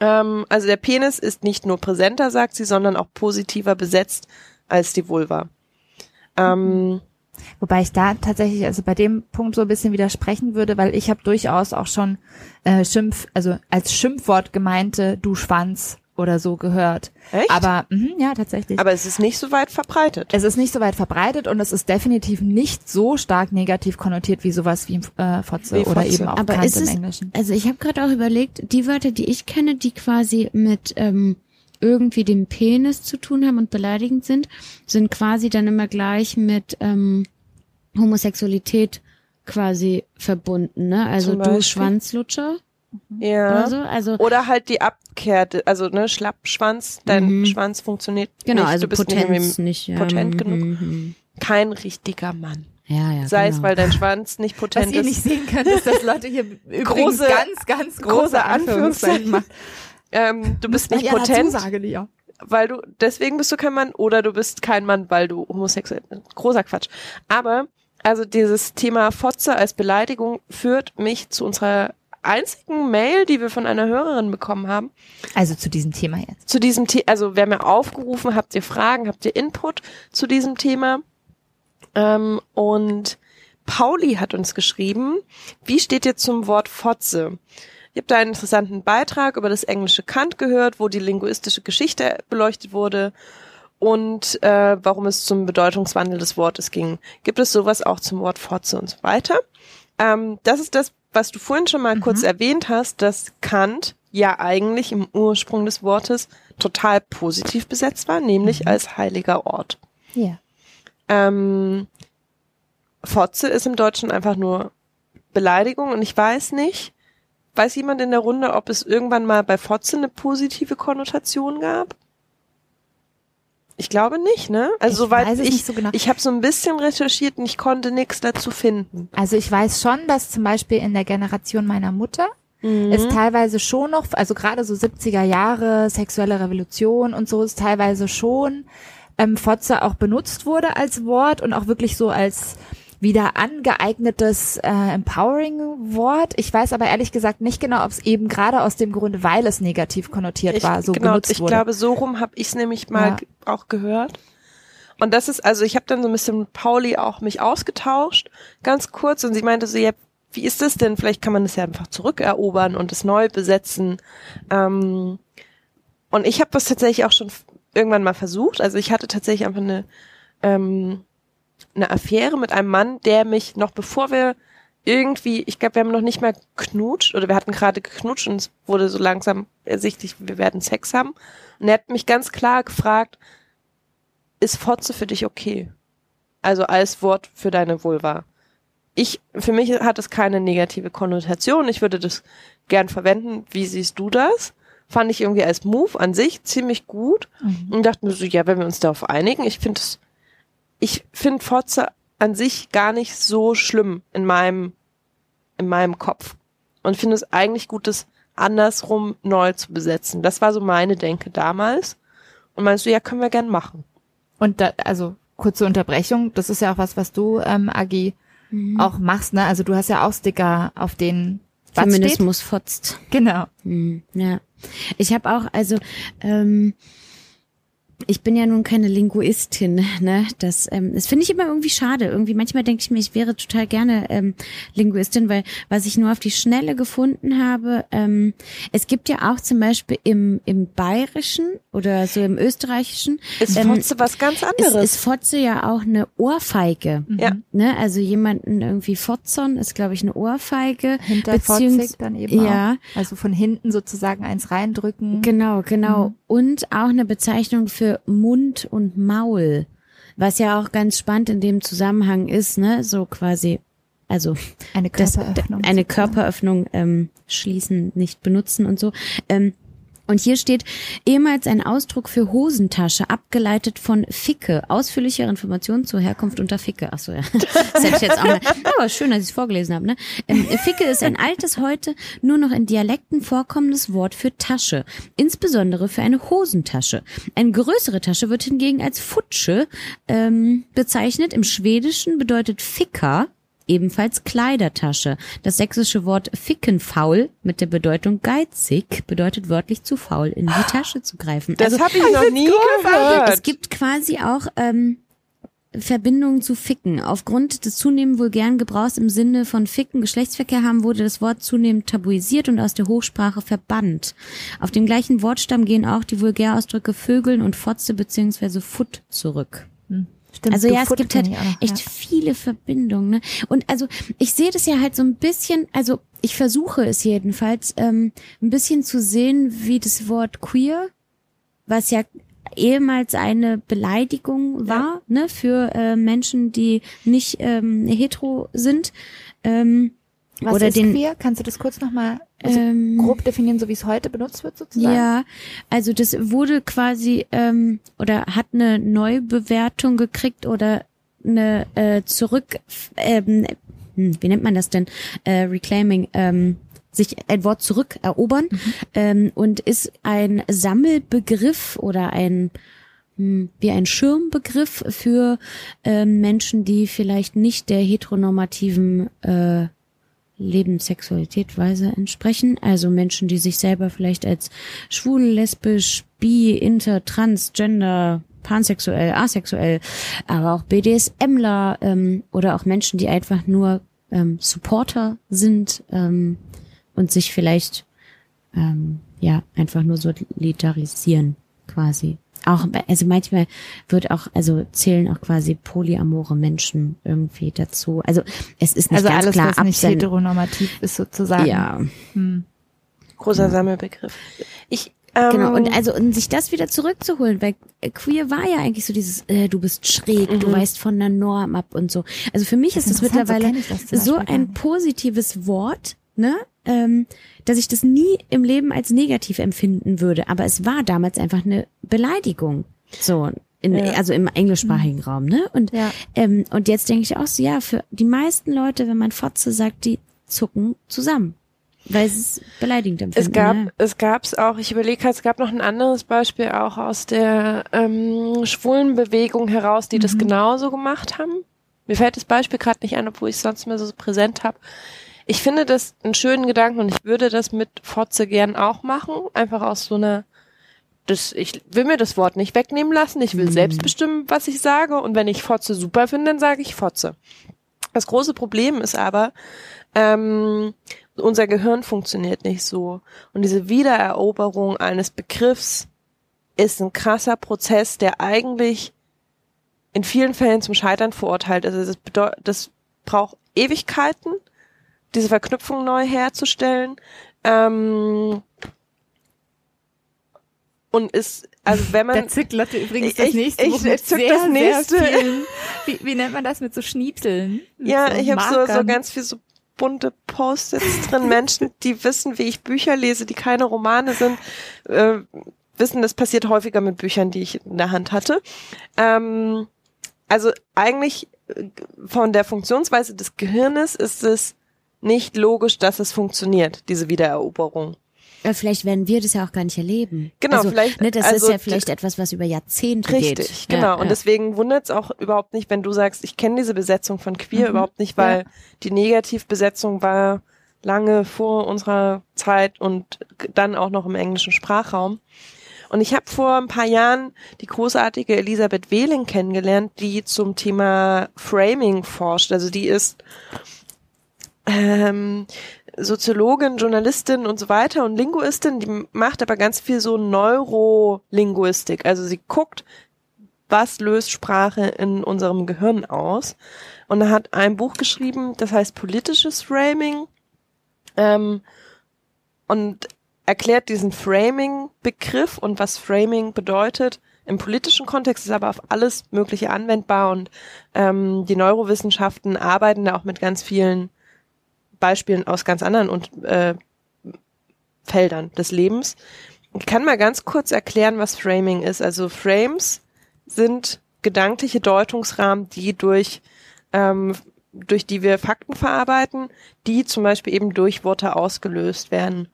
Ähm, also der Penis ist nicht nur präsenter, sagt sie, sondern auch positiver besetzt als die Vulva. Ähm, Wobei ich da tatsächlich also bei dem Punkt so ein bisschen widersprechen würde, weil ich habe durchaus auch schon äh, Schimpf, also als Schimpfwort gemeinte du Schwanz oder so gehört. Echt? Aber mh, ja, tatsächlich. Aber es ist nicht so weit verbreitet. Es ist nicht so weit verbreitet und es ist definitiv nicht so stark negativ konnotiert wie sowas wie äh, Fotze, wie Fotze. oder eben auch Aber Kant ist es, im Englischen. Also ich habe gerade auch überlegt, die Wörter, die ich kenne, die quasi mit ähm, irgendwie dem Penis zu tun haben und beleidigend sind, sind quasi dann immer gleich mit ähm, Homosexualität quasi verbunden, ne? Also du Schwanzlutscher. Ja. Oder so. Also oder halt die Abkehr, also ne Schlappschwanz, dein Mhm. Schwanz funktioniert genau, nicht. also du bist Potenz nicht, nicht. Ja. potent mhm, genug. mhm. kein richtiger Mann. Ja, ja. Sei es, genau. weil dein Schwanz nicht Was potent ihr ist. nicht sehen könnt, ist, dass Leute hier übrigens Große- ganz, ganz große, große Anführungszeichen machen. ähm, du bist nicht Ja, potent, Sage, Lia. weil du deswegen bist du kein Mann oder du bist kein Mann, weil du homosexuell bist. Großer Quatsch. Aber also dieses Thema Fotze als Beleidigung führt mich zu unserer einzigen Mail, die wir von einer Hörerin bekommen haben, Also zu diesem Thema jetzt. zu diesem Thema, also wir haben ja aufgerufen, habt ihr Fragen, habt ihr Input zu diesem Thema? Ähm, und Pauli hat uns geschrieben, wie steht ihr zum Wort Fotze? Ihr habt da einen interessanten Beitrag über das englische Kant gehört, wo die linguistische Geschichte beleuchtet wurde und äh, warum es zum Bedeutungswandel des Wortes ging. Gibt es sowas auch zum Wort Fotze und so weiter? Ähm, das ist das, was du vorhin schon mal kurz erwähnt hast, dass Kant ja eigentlich im Ursprung des Wortes total positiv besetzt war, nämlich als heiliger Ort. Ja. Ähm, Fotze ist im Deutschen einfach nur Beleidigung und ich weiß nicht, weiß jemand in der Runde, ob es irgendwann mal bei Fotze eine positive Konnotation gab? Ich glaube nicht, ne? Also Ich soweit ich, nicht so genau. ich habe so ein bisschen recherchiert und ich konnte nichts dazu finden. Also ich weiß schon, dass zum Beispiel in der Generation meiner Mutter Mhm. ist teilweise schon noch, also gerade so 70er Jahre, sexuelle Revolution und so ist teilweise schon ähm, Fotze auch benutzt wurde als Wort und auch wirklich so als wieder angeeignetes äh, Empowering-Wort. Ich weiß aber ehrlich gesagt nicht genau, ob es eben gerade aus dem Grunde, weil es negativ konnotiert Ich, war, so genau, benutzt ich wurde. glaube, so rum habe ich es nämlich mal Ja. auch gehört. Und das ist, also ich habe dann so ein bisschen mit Pauli auch mich ausgetauscht, ganz kurz, und sie meinte so, ja, wie ist das denn? Vielleicht kann man das ja einfach zurückerobern und es neu besetzen. Ähm, und ich habe das tatsächlich auch schon irgendwann mal versucht. Also ich hatte tatsächlich einfach eine, ähm, eine Affäre mit einem Mann, der mich noch bevor wir irgendwie, ich glaube, wir haben noch nicht mal knutscht oder wir hatten gerade geknutscht und es wurde so langsam ersichtlich, wir werden Sex haben. Und er hat mich ganz klar gefragt, ist Fotze für dich okay? Also als Wort für deine Vulva. Ich, für mich hat es keine negative Konnotation. Ich würde das gern verwenden. Wie siehst du das? Fand ich irgendwie als Move an sich ziemlich gut und dachte mir so, ja, wenn wir uns darauf einigen, ich finde es, ich finde Fotze an sich gar nicht so schlimm in meinem, in meinem Kopf und finde es eigentlich gut, das andersrum neu zu besetzen. Das war so meine Denke damals. Und meinst du, ja, können wir gern machen. Und da, also kurze Unterbrechung, das ist ja auch was, was du, ähm, Agi, auch machst, ne? Also du hast ja auch Sticker, auf denen was steht. Feminismus fotzt. Genau. Hm, ja. Ich habe auch, also ähm, ich bin ja nun keine Linguistin, ne? Das, ähm, das finde ich immer irgendwie schade. Irgendwie manchmal denke ich mir, ich wäre total gerne ähm, Linguistin, weil was ich nur auf die Schnelle gefunden habe, ähm, es gibt ja auch zum Beispiel im im Bayerischen oder so im Österreichischen ist ähm, Fotze was ganz anderes. ist, ist Fotze ja auch eine Ohrfeige. Ja. Ne? Also jemanden irgendwie fotzern ist, glaube ich, eine Ohrfeige. Hinterfotzig dann eben ja. auch. Also von hinten sozusagen eins reindrücken. Genau, genau. Mhm. Und auch eine Bezeichnung für Mund und Maul. Was ja auch ganz spannend in dem Zusammenhang ist, ne? So quasi, also Eine das, Körperöffnung. eine sozusagen. Körperöffnung ähm, schließen, nicht benutzen und so. Ähm, und hier steht ehemals ein Ausdruck für Hosentasche, abgeleitet von Ficke. Ausführlichere Informationen zur Herkunft unter Ficke. Ach so, ja. Das hätte ich jetzt auch mal. Aber schön, dass ich es vorgelesen habe. Ne? Ähm, Ficke ist ein altes, heute nur noch in Dialekten vorkommendes Wort für Tasche. Insbesondere für eine Hosentasche. Eine größere Tasche wird hingegen als Futsche ähm, bezeichnet. Im Schwedischen bedeutet Ficker ebenfalls Kleidertasche. Das sächsische Wort fickenfaul mit der Bedeutung geizig bedeutet wörtlich zu faul in die Tasche zu greifen. das Also habe ich noch nie gehört. es gibt quasi auch ähm, Verbindungen zu Ficken. Aufgrund des zunehmend vulgären Gebrauchs im Sinne von Ficken Geschlechtsverkehr haben wurde das Wort zunehmend tabuisiert und aus der Hochsprache verbannt. Auf dem gleichen Wortstamm gehen auch die Vulgärausdrücke Vögeln und Fotze bzw. Futt zurück. Stimmt, Also ja, es gibt halt noch, echt ja. viele Verbindungen. Ne? Und also ich sehe das ja halt so ein bisschen, also ich versuche es jedenfalls, ähm, ein bisschen zu sehen, wie das Wort queer, was ja ehemals eine Beleidigung war, ne, für äh, Menschen, die nicht ähm, hetero sind. Ähm, Was oder ist den, queer? Kannst du das kurz nochmal also ähm, grob definieren, so wie es heute benutzt wird sozusagen? Ja, also das wurde quasi ähm, oder hat eine Neubewertung gekriegt oder eine äh, zurück, ähm, hm, wie nennt man das denn? Äh, Reclaiming, ähm, sich ein Wort zurückerobern ähm, und ist ein Sammelbegriff oder ein hm, wie ein Schirmbegriff für ähm, Menschen, die vielleicht nicht der heteronormativen äh, Lebenssexualität Weise entsprechen. Also Menschen, die sich selber vielleicht als schwul, lesbisch, bi, inter, trans, gender, pansexuell, asexuell, aber auch BDSMler ähm, oder auch Menschen, die einfach nur ähm, Supporter sind ähm, und sich vielleicht ähm, ja einfach nur solidarisieren quasi. Auch also manchmal wird auch also zählen auch quasi polyamore Menschen irgendwie dazu. Also es ist nicht Also ganz alles, klar was nicht heteronormativ ist sozusagen. ja, Hm. Großer Sammelbegriff. Ich, ähm, genau. Und also und sich das wieder zurückzuholen, weil queer war ja eigentlich so dieses, äh, du bist schräg, du Mhm. weißt von der Norm ab und so. Also für mich Das ist ist das so mittlerweile ich das so ein positives Wort, ne? Ähm, dass ich das nie im Leben als negativ empfinden würde. Aber es war damals einfach eine Beleidigung. So. In, Ja. Also im englischsprachigen Raum, ne? Und, Ja. ähm, und jetzt denke ich auch so, ja, für die meisten Leute, wenn man Fotze sagt, die zucken zusammen. Weil es beleidigend empfinden. Es gab, ne? es gab's auch, ich überlege gerade, es gab noch ein anderes Beispiel auch aus der ähm, schwulen Bewegung heraus, die das genauso gemacht haben. Mir fällt das Beispiel gerade nicht ein, obwohl ich es sonst mehr so präsent habe. Ich finde das einen schönen Gedanken und ich würde das mit Fotze gern auch machen, einfach aus so einer das, ich will mir das Wort nicht wegnehmen lassen, ich will selbst bestimmen, was ich sage und wenn ich Fotze super finde, dann sage ich Fotze. Das große Problem ist aber, ähm, unser Gehirn funktioniert nicht so. Und diese Wiedereroberung eines Begriffs ist ein krasser Prozess, der eigentlich in vielen Fällen zum Scheitern verurteilt ist. Also das, bedeu- das braucht Ewigkeiten, diese Verknüpfung neu herzustellen. Ähm, und ist, also wenn man Da zückt Lotte übrigens Ich- das ich- nächste ich mit zück sehr, das nächste. Vielen, wie, wie nennt man das mit so Schnipseln? Mit Ja, so ich habe so, so ganz viel so bunte Post-its drin. Menschen, die wissen, wie ich Bücher lese, die keine Romane sind, äh, wissen, das passiert häufiger mit Büchern, die ich in der Hand hatte. Ähm, also eigentlich äh, von der Funktionsweise des Gehirnes ist es nicht logisch, dass es funktioniert, diese Wiedereroberung. Ja, vielleicht werden wir das ja auch gar nicht erleben. Genau, also, vielleicht- Ne, das also ist ja vielleicht etwas, was über Jahrzehnte geht. Richtig, genau. Ja, und ja. deswegen wundert es auch überhaupt nicht, wenn du sagst, ich kenne diese Besetzung von Queer Mhm. überhaupt nicht, weil die Negativbesetzung war lange vor unserer Zeit und dann auch noch im englischen Sprachraum. Und ich habe vor ein paar Jahren die großartige Elisabeth Wehling kennengelernt, die zum Thema Framing forscht. Also die ist ähm, Soziologin, Journalistin und so weiter und Linguistin, die macht aber ganz viel so Neurolinguistik. Also sie guckt, was löst Sprache in unserem Gehirn aus. Und er hat ein Buch geschrieben, das heißt politisches Framing. Ähm, und erklärt diesen Framing-Begriff und was Framing bedeutet. Im politischen Kontext ist aber auf alles Mögliche anwendbar und ähm, die Neurowissenschaften arbeiten da auch mit ganz vielen Beispielen aus ganz anderen und, äh, Feldern des Lebens. Ich kann mal ganz kurz erklären, was Framing ist. Also Frames sind gedankliche Deutungsrahmen, die durch ähm, durch die wir Fakten verarbeiten, die zum Beispiel eben durch Worte ausgelöst werden.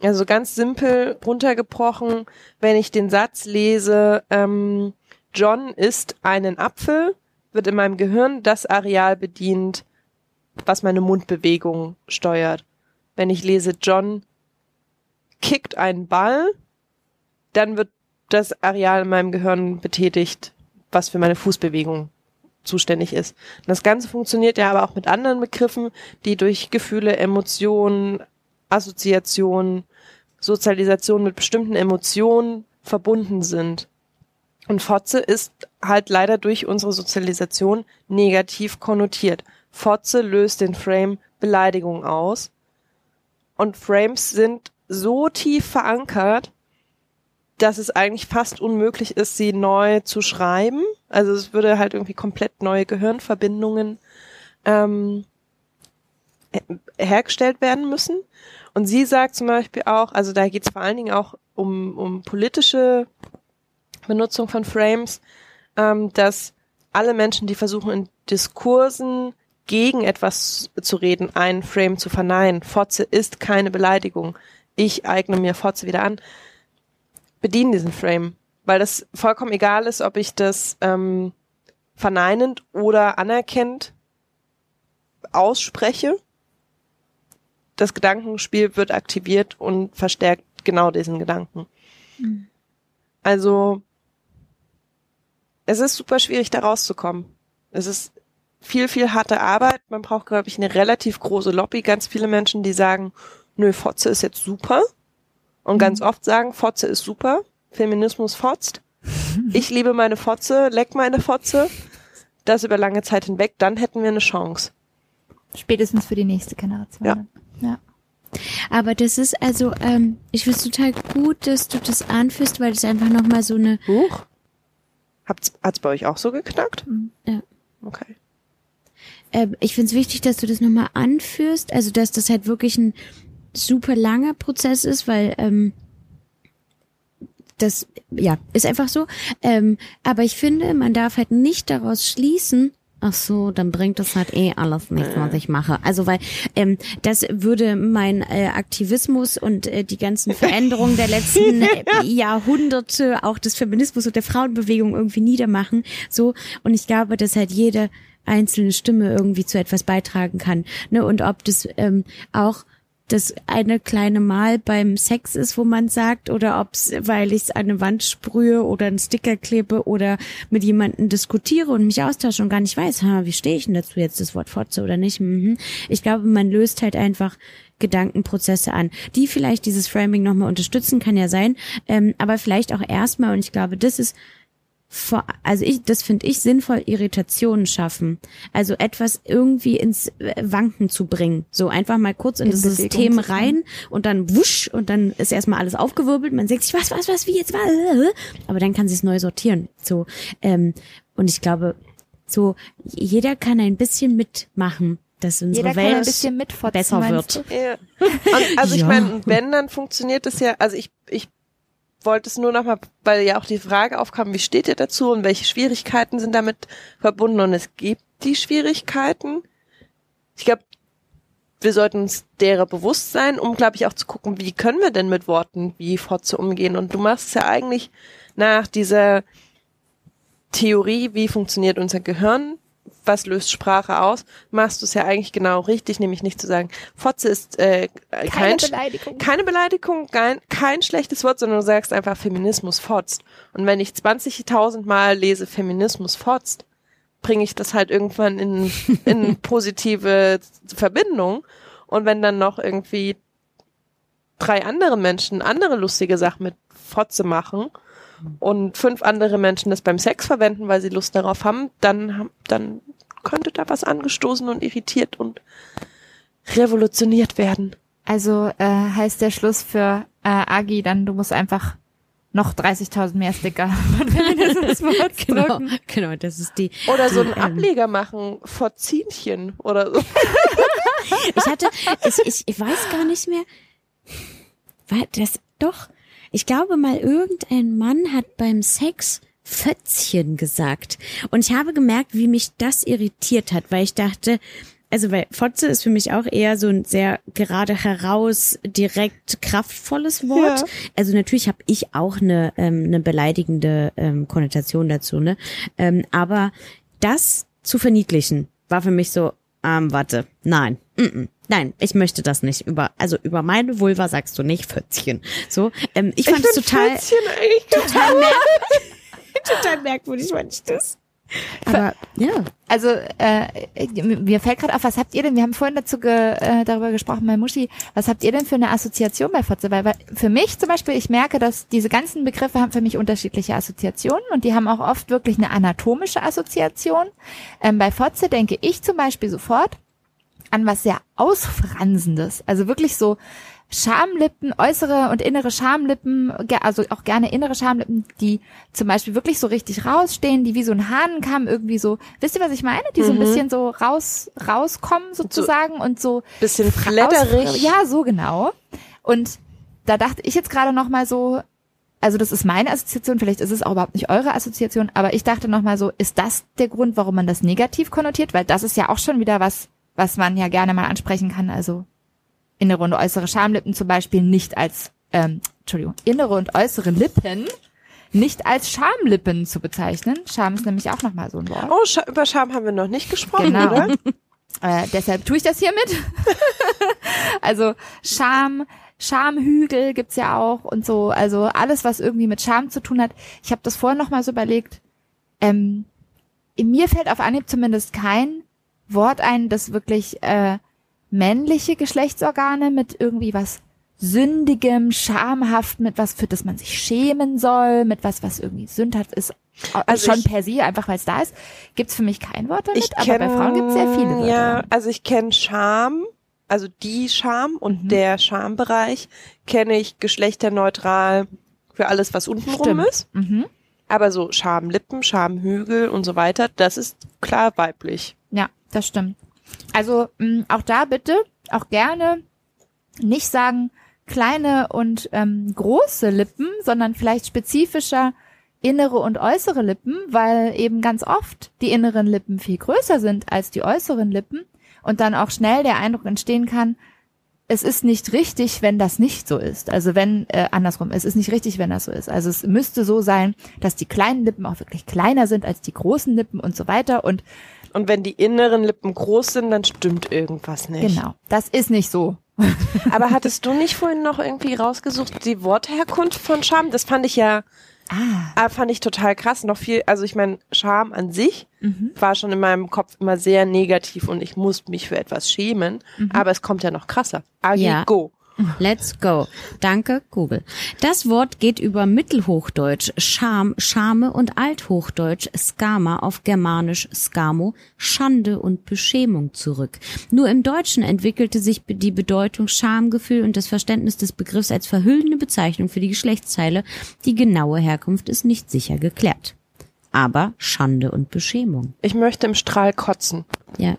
Also ganz simpel runtergebrochen, wenn ich den Satz lese, ähm, John isst einen Apfel, wird in meinem Gehirn das Areal bedient, was meine Mundbewegung steuert. Wenn ich lese, John kickt einen Ball, dann wird das Areal in meinem Gehirn betätigt, was für meine Fußbewegung zuständig ist. das Ganze funktioniert ja aber auch mit anderen Begriffen, die durch Gefühle, Emotionen, Assoziation, Sozialisation mit bestimmten Emotionen verbunden sind. Und Fotze ist halt leider durch unsere Sozialisation negativ konnotiert. Fotze löst den Frame Beleidigung aus. Und Frames sind so tief verankert, dass es eigentlich fast unmöglich ist, sie neu zu schreiben. Also es würde halt irgendwie komplett neue Gehirnverbindungen ähm, hergestellt werden müssen. Und sie sagt zum Beispiel auch, also da geht es vor allen Dingen auch um, um politische Benutzung von Frames, ähm, dass alle Menschen, die versuchen in Diskursen gegen etwas zu reden, einen Frame zu verneinen, Fotze ist keine Beleidigung, ich eigne mir Fotze wieder an, bedienen diesen Frame, weil das vollkommen egal ist, ob ich das ähm, verneinend oder anerkennt ausspreche das Gedankenspiel wird aktiviert und verstärkt genau diesen Gedanken. Mhm. Also es ist super schwierig, da rauszukommen. Es ist viel, viel harte Arbeit. Man braucht, glaube ich, eine relativ große Lobby. Ganz viele Menschen, die sagen, nö, Fotze ist jetzt super. Und mhm. ganz oft sagen, Fotze ist super. Feminismus fotzt. Ich liebe meine Fotze, leck meine Fotze. Das über lange Zeit hinweg, dann hätten wir eine Chance. Spätestens für die nächste Generation. Ja. Ja. Aber das ist also, ähm, ich finde es total gut, dass du das anführst, weil das einfach nochmal so eine. Huch. Hat's, hat's bei euch auch so geknackt? Mhm. Ja. Okay. Äh, ich finde es wichtig, dass du das nochmal anführst, also dass das halt wirklich ein super langer Prozess ist, weil ähm, das ja ist einfach so. Ähm, aber ich finde, man darf halt nicht daraus schließen, Ach so, dann bringt das halt eh alles nichts, was ich mache. Also weil ähm, das würde mein äh, Aktivismus und äh, die ganzen Veränderungen der letzten äh, Jahrhunderte, auch des Feminismus und der Frauenbewegung irgendwie niedermachen. So und ich glaube, dass halt jede einzelne Stimme irgendwie zu etwas beitragen kann. Ne? Und ob das ähm, auch das eine kleine Mal beim Sex ist, wo man sagt, oder ob's, weil ich es an eine Wand sprühe oder einen Sticker klebe oder mit jemandem diskutiere und mich austausche und gar nicht weiß, ha, wie stehe ich denn dazu jetzt das Wort Fotze oder nicht. Mhm. Ich glaube, man löst halt einfach Gedankenprozesse an, die vielleicht dieses Framing nochmal unterstützen, kann ja sein, ähm, aber vielleicht auch erstmal, und ich glaube, das ist also ich, das finde ich sinnvoll, Irritationen schaffen. Also etwas irgendwie ins äh, Wanken zu bringen. So einfach mal kurz in, in das System rein und dann wusch und dann ist erstmal alles aufgewirbelt. Man sagt sich, was, was, was, wie jetzt, was? Aber dann kann sie es neu sortieren. So, ähm, und ich glaube, so, jeder kann ein bisschen mitmachen dass unsere Jeder Welt besser wird. Ja. Und, also ja. ich meine, wenn, dann funktioniert das ja, also ich, ich wollte es nur nochmal, weil ja auch die Frage aufkam, wie steht ihr dazu und welche Schwierigkeiten sind damit verbunden und es gibt die Schwierigkeiten. Ich glaube, wir sollten uns derer bewusst sein, um, glaube ich, auch zu gucken, wie können wir denn mit Worten wie Fotze umgehen. Und du machst ja eigentlich nach dieser Theorie, wie funktioniert unser Gehirn, was löst Sprache aus, machst du es ja eigentlich genau richtig, nämlich nicht zu sagen, Fotze ist äh, Keine kein, Beleidigung. keine Beleidigung, kein, kein schlechtes Wort, sondern du sagst einfach Feminismus fotzt. Und wenn ich 20.000 Mal lese Feminismus fotzt, bringe ich das halt irgendwann in, in positive Verbindung. Und wenn dann noch irgendwie drei andere Menschen andere lustige Sachen mit Fotze machen und fünf andere Menschen das beim Sex verwenden, weil sie Lust darauf haben, dann, dann könnte da was angestoßen und irritiert und revolutioniert werden. Also äh, heißt der Schluss für äh, Agi dann, du musst einfach noch 30.000 mehr Sticker von Feminismus Genau, genau, das ist die. Oder so einen ähm, Ableger machen, Forzinchen oder so. Ich hatte, ich, ich, ich weiß gar nicht mehr. War das doch? Ich glaube mal, irgendein Mann hat beim Sex Fötzchen gesagt. Und ich habe gemerkt, wie mich das irritiert hat, weil ich dachte, also weil Fotze ist für mich auch eher so ein sehr gerade heraus, direkt kraftvolles Wort. Ja. Also natürlich habe ich auch eine, ähm, eine beleidigende ähm, Konnotation dazu, ne? Ähm, aber das zu verniedlichen war für mich so, ähm, warte, nein, mm -mm, nein, ich möchte das nicht. Über, also über meine Vulva sagst du nicht Fötzchen. So, ähm, ich fand es total, Fötzchen total, merk total merkwürdig, fand ich das. Aber ja, Also äh, mir fällt gerade auf, was habt ihr denn? Wir haben vorhin dazu ge, äh, darüber gesprochen, bei Muschi. Was habt ihr denn für eine Assoziation bei Fotze? Weil, weil für mich zum Beispiel, ich merke, dass diese ganzen Begriffe haben für mich unterschiedliche Assoziationen und die haben auch oft wirklich eine anatomische Assoziation. Ähm, bei Fotze denke ich zum Beispiel sofort an was sehr ausfransendes, also wirklich so Schamlippen, äußere und innere Schamlippen, also auch gerne innere Schamlippen, die zum Beispiel wirklich so richtig rausstehen, die wie so ein Hahnenkamm irgendwie so, wisst ihr, was ich meine? Die so ein bisschen so raus, rauskommen sozusagen und so bisschen flatterig. Ja, so genau. Und da dachte ich jetzt gerade noch mal so, also das ist meine Assoziation, vielleicht ist es auch überhaupt nicht eure Assoziation, aber ich dachte noch mal so, ist das der Grund, warum man das negativ konnotiert? Weil das ist ja auch schon wieder was, was man ja gerne mal ansprechen kann. Also innere und äußere Schamlippen zum Beispiel nicht als, ähm, Entschuldigung, innere und äußere Lippen nicht als Schamlippen zu bezeichnen. Scham ist nämlich auch noch mal so ein Wort. Oh, Scha über Scham haben wir noch nicht gesprochen, Genau. oder? Äh, deshalb tue ich das hiermit. also Scham, Schamhügel gibt's ja auch und so. Also alles, was irgendwie mit Scham zu tun hat. Ich habe das vorhin noch mal so überlegt. Ähm, in mir fällt auf Anhieb zumindest kein Wort ein, das wirklich äh, männliche Geschlechtsorgane mit irgendwie was sündigem, schamhaft, mit was, für das man sich schämen soll, mit was, was irgendwie sündhaft ist, Also also schon ich- per se, einfach weil es da ist, gibt's für mich kein Wort damit, Ich aber kenn, bei Frauen gibt's sehr viele Wörter. Ja, damit. also ich kenne Scham, also die Scham und Mhm. der Schambereich kenne ich geschlechterneutral für alles, was unten rum ist. Mhm. Aber so Schamlippen, Schamhügel und so weiter, das ist klar weiblich. Das stimmt. Also mh, auch da bitte, auch gerne nicht sagen kleine und ähm, große Lippen, sondern vielleicht spezifischer innere und äußere Lippen, weil eben ganz oft die inneren Lippen viel größer sind als die äußeren Lippen und dann auch schnell der Eindruck entstehen kann, es ist nicht richtig, wenn das nicht so ist. Also wenn, äh, andersrum, es ist nicht richtig, wenn das so ist. Also es müsste so sein, dass die kleinen Lippen auch wirklich kleiner sind als die großen Lippen und so weiter. Und Und wenn die inneren Lippen groß sind, dann stimmt irgendwas nicht. genau, das ist nicht so. Aber hattest du nicht vorhin noch irgendwie rausgesucht, die Wortherkunft von Scham? Das fand ich ja, Ah. ah, fand ich total krass. Noch viel, also ich meine, Scham an sich Mhm. war schon in meinem Kopf immer sehr negativ und ich muss mich für etwas schämen. Mhm. Aber es kommt ja noch krasser. Agi, Ja. go. Let's go. Danke, Google. Das Wort geht über Mittelhochdeutsch Scham, Schame und Althochdeutsch Skama auf Germanisch Skamo, Schande und Beschämung zurück. Nur im Deutschen entwickelte sich die Bedeutung Schamgefühl und das Verständnis des Begriffs als verhüllende Bezeichnung für die Geschlechtsteile. Die genaue Herkunft ist nicht sicher geklärt. Aber Schande und Beschämung. Ich möchte im Strahl kotzen. Ja.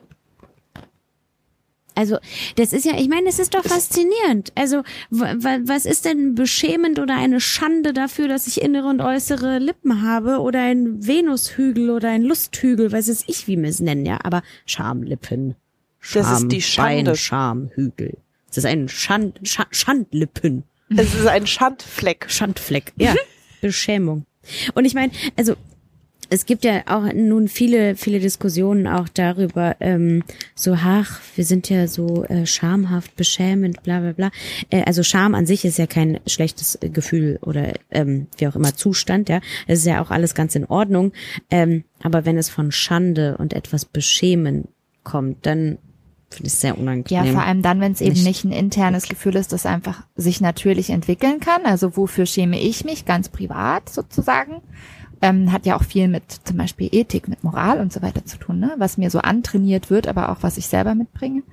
Also, das ist ja, ich meine, es ist doch faszinierend. Also, wa- wa- was ist denn beschämend oder eine Schande dafür, dass ich innere und äußere Lippen habe oder ein Venushügel oder ein Lusthügel, weiß es ich, wie wir es nennen, ja, aber Schamlippen. Das ist die Schande. Bein, Schamhügel. Das ist ein Schand, Scha Schandlippen. Es ist ein Schandfleck. Schandfleck. Ja, Beschämung. Und ich meine, also es gibt ja auch nun viele, viele Diskussionen auch darüber, ähm, so, ach, wir sind ja so äh, schamhaft, beschämend, bla bla bla. Äh, also Scham an sich ist ja kein schlechtes äh, Gefühl oder ähm, wie auch immer Zustand, ja. Es ist ja auch alles ganz in Ordnung. Ähm, aber wenn es von Schande und etwas Beschämen kommt, dann finde ich es sehr unangenehm. Ja, vor allem dann, wenn es eben nicht ein internes Gefühl ist, das einfach sich natürlich entwickeln kann. Also wofür schäme ich mich ganz privat sozusagen? Ähm, hat ja auch viel mit zum Beispiel Ethik, mit Moral und so weiter zu tun, ne? was mir so antrainiert wird, aber auch was ich selber mitbringe.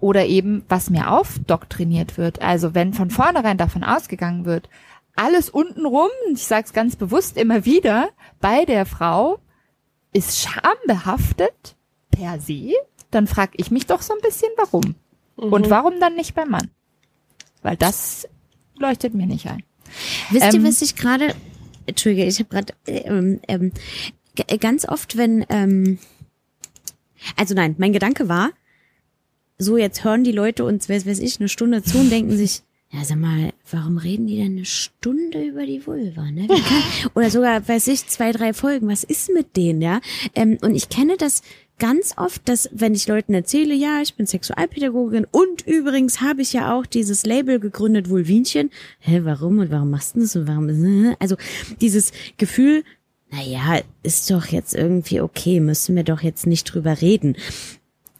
Oder eben, was mir aufdoktriniert wird. Also wenn von vornherein davon ausgegangen wird, alles untenrum, ich sage es ganz bewusst immer wieder, bei der Frau ist schambehaftet per se, dann frage ich mich doch so ein bisschen, warum. Mhm. Und warum dann nicht beim Mann? Weil das leuchtet mir nicht ein. Wisst ihr, ähm, was ich gerade Entschuldige, ich habe gerade ähm, ähm, ganz oft, wenn, ähm, also nein, mein Gedanke war, so jetzt hören die Leute uns, weiß, weiß ich, eine Stunde zu und denken sich, ja, sag mal, warum reden die denn eine Stunde über die Vulva, ne? Kann, oder sogar, weiß ich, zwei, drei Folgen, was ist mit denen, ja? Ähm, und ich kenne das ganz oft, dass wenn ich Leuten erzähle, ja, ich bin Sexualpädagogin und übrigens habe ich ja auch dieses Label gegründet, Vulvinchen. Hä, warum und warum machst du das und warum? Also dieses Gefühl, naja, ist doch jetzt irgendwie okay, müssen wir doch jetzt nicht drüber reden.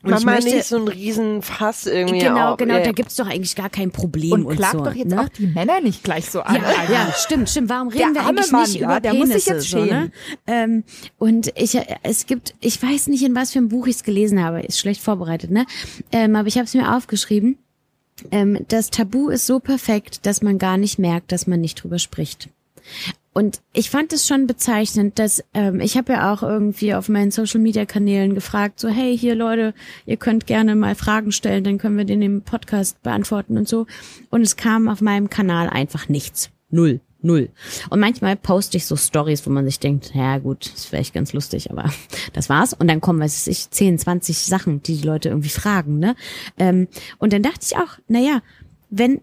Und Mach mal möchte, nicht so ein Riesenfass irgendwie Genau, auf, genau, ey. da gibt's doch eigentlich gar kein Problem und, und klagt so, doch jetzt ne? auch die Männer nicht gleich so an. Ja, ja, stimmt, stimmt. Warum reden der wir eigentlich Mann, nicht ja, über der Penisse, muss sich jetzt schämen. So, ne? ähm, und ich, es gibt, ich weiß nicht, in was für einem Buch ich es gelesen habe, ist schlecht vorbereitet, ne? Ähm, aber ich habe es mir aufgeschrieben. Ähm, das Tabu ist so perfekt, dass man gar nicht merkt, dass man nicht drüber spricht. Und ich fand es schon bezeichnend, dass ähm, ich habe ja auch irgendwie auf meinen Social Media Kanälen gefragt, so hey hier Leute, ihr könnt gerne mal Fragen stellen, dann können wir den im Podcast beantworten und so. Und es kam auf meinem Kanal einfach nichts, null, null. Und manchmal poste ich so Stories, wo man sich denkt, ja gut, ist vielleicht ganz lustig, aber das war's. Und dann kommen, weiß ich, 10, 20 Sachen, die die Leute irgendwie fragen, ne? Ähm, und dann dachte ich auch, na ja, wenn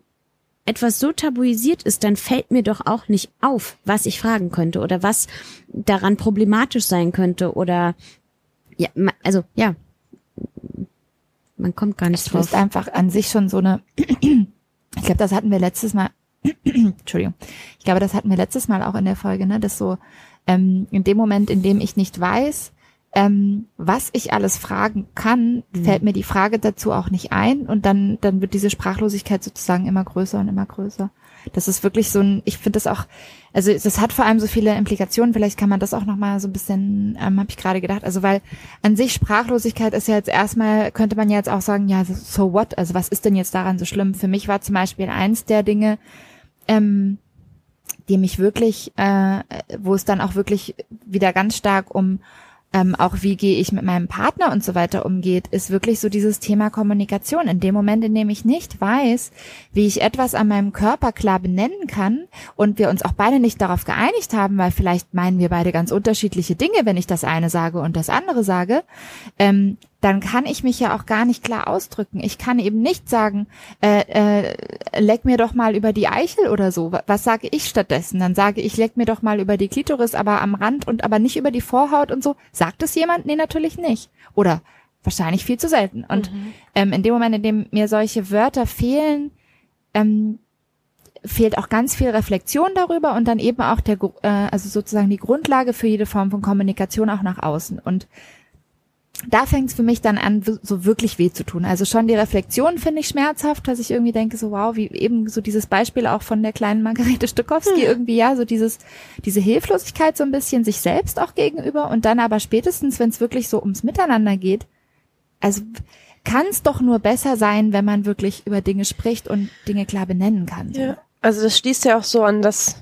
etwas so tabuisiert ist, dann fällt mir doch auch nicht auf, was ich fragen könnte oder was daran problematisch sein könnte oder ja, also ja, man kommt gar nicht es drauf. ist einfach an sich schon so eine, ich glaube, das hatten wir letztes Mal, Entschuldigung, ich glaube, das hatten wir letztes Mal auch in der Folge, ne, dass so ähm, in dem Moment, in dem ich nicht weiß, ähm, was ich alles fragen kann, mhm. fällt mir die Frage dazu auch nicht ein und dann, dann wird diese Sprachlosigkeit sozusagen immer größer und immer größer. Das ist wirklich so ein, ich finde das auch, also das hat vor allem so viele Implikationen, vielleicht kann man das auch nochmal so ein bisschen, ähm, habe ich gerade gedacht, also weil an sich Sprachlosigkeit ist ja jetzt erstmal, könnte man ja jetzt auch sagen, ja, so what, also was ist denn jetzt daran so schlimm? Für mich war zum Beispiel eins der Dinge, ähm, die mich wirklich, äh, wo es dann auch wirklich wieder ganz stark um ähm, auch wie gehe ich mit meinem Partner und so weiter umgeht, ist wirklich so dieses Thema Kommunikation. In dem Moment, in dem ich nicht weiß, wie ich etwas an meinem Körper klar benennen kann und wir uns auch beide nicht darauf geeinigt haben, weil vielleicht meinen wir beide ganz unterschiedliche Dinge, wenn ich das eine sage und das andere sage, ähm, dann kann ich mich ja auch gar nicht klar ausdrücken. Ich kann eben nicht sagen, äh, äh, leck mir doch mal über die Eichel oder so. Was sage ich stattdessen? Dann sage ich, leck mir doch mal über die Klitoris, aber am Rand und aber nicht über die Vorhaut und so. Sagt es jemand? Nee, natürlich nicht. Oder wahrscheinlich viel zu selten. Und mhm. ähm, in dem Moment, in dem mir solche Wörter fehlen, ähm, fehlt auch ganz viel Reflexion darüber und dann eben auch der, äh, also sozusagen die Grundlage für jede Form von Kommunikation auch nach außen. Und da fängt es für mich dann an, so wirklich weh zu tun. Also schon die Reflexion finde ich schmerzhaft, dass ich irgendwie denke, so wow, wie eben so dieses Beispiel auch von der kleinen Margarete Stückowski, hm. irgendwie ja, so dieses, diese Hilflosigkeit so ein bisschen sich selbst auch gegenüber und dann aber spätestens, wenn es wirklich so ums Miteinander geht, also kann es doch nur besser sein, wenn man wirklich über Dinge spricht und Dinge klar benennen kann. So. Ja. Also das schließt ja auch so an das,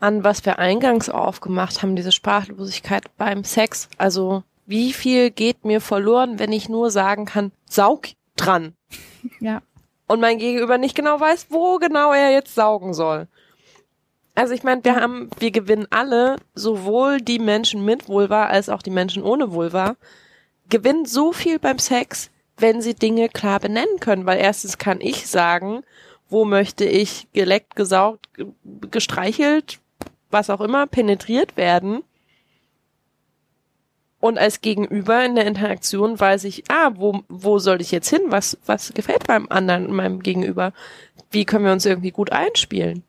an was wir eingangs aufgemacht haben, diese Sprachlosigkeit beim Sex. Also wie viel geht mir verloren, wenn ich nur sagen kann, saug dran. Ja. Und mein Gegenüber nicht genau weiß, wo genau er jetzt saugen soll. Also ich meine, wir haben, wir gewinnen alle, sowohl die Menschen mit Vulva als auch die Menschen ohne Vulva, gewinnen so viel beim Sex, wenn sie Dinge klar benennen können. Weil erstens kann ich sagen, wo möchte ich geleckt, gesaugt, gestreichelt, was auch immer, penetriert werden Und als Gegenüber in der Interaktion weiß ich, ah, wo, wo soll ich jetzt hin? Was, was gefällt meinem anderen, meinem Gegenüber? Wie können wir uns irgendwie gut einspielen?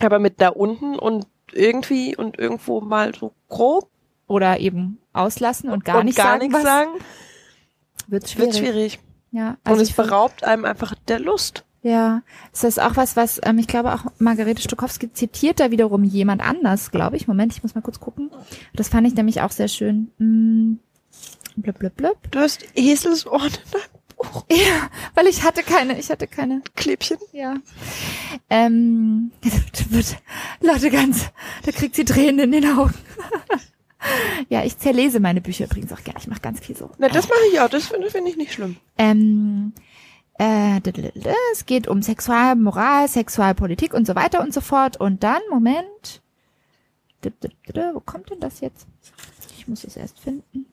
Aber mit da unten und irgendwie und irgendwo mal so grob Oder eben auslassen und gar und nicht gar sagen, nichts was, sagen, wird schwierig. wird schwierig. Ja, und also es ich find- beraubt einem einfach der Lust. Ja, ist das auch was, was ähm, ich glaube auch Margarete Stokowski zitiert da wiederum jemand anders, glaube ich. Moment, ich muss mal kurz gucken. Das fand ich nämlich auch sehr schön. Hm, blub, blub, blub. Du hast Eselsohren in deinem Buch. Ja, weil ich hatte keine, ich hatte keine, Klebchen. ja. Ähm, wird Leute ganz, da kriegt sie Tränen in den Augen. ja, ich zerlese meine Bücher übrigens auch gerne. Ich mache ganz viel so. Na, das mache ich auch. Das finde finde ich nicht schlimm. Ähm, äh, es geht um Sexualmoral, Sexualpolitik und so weiter und so fort. Und dann, Moment. Wo kommt denn das jetzt? Ich muss es erst finden.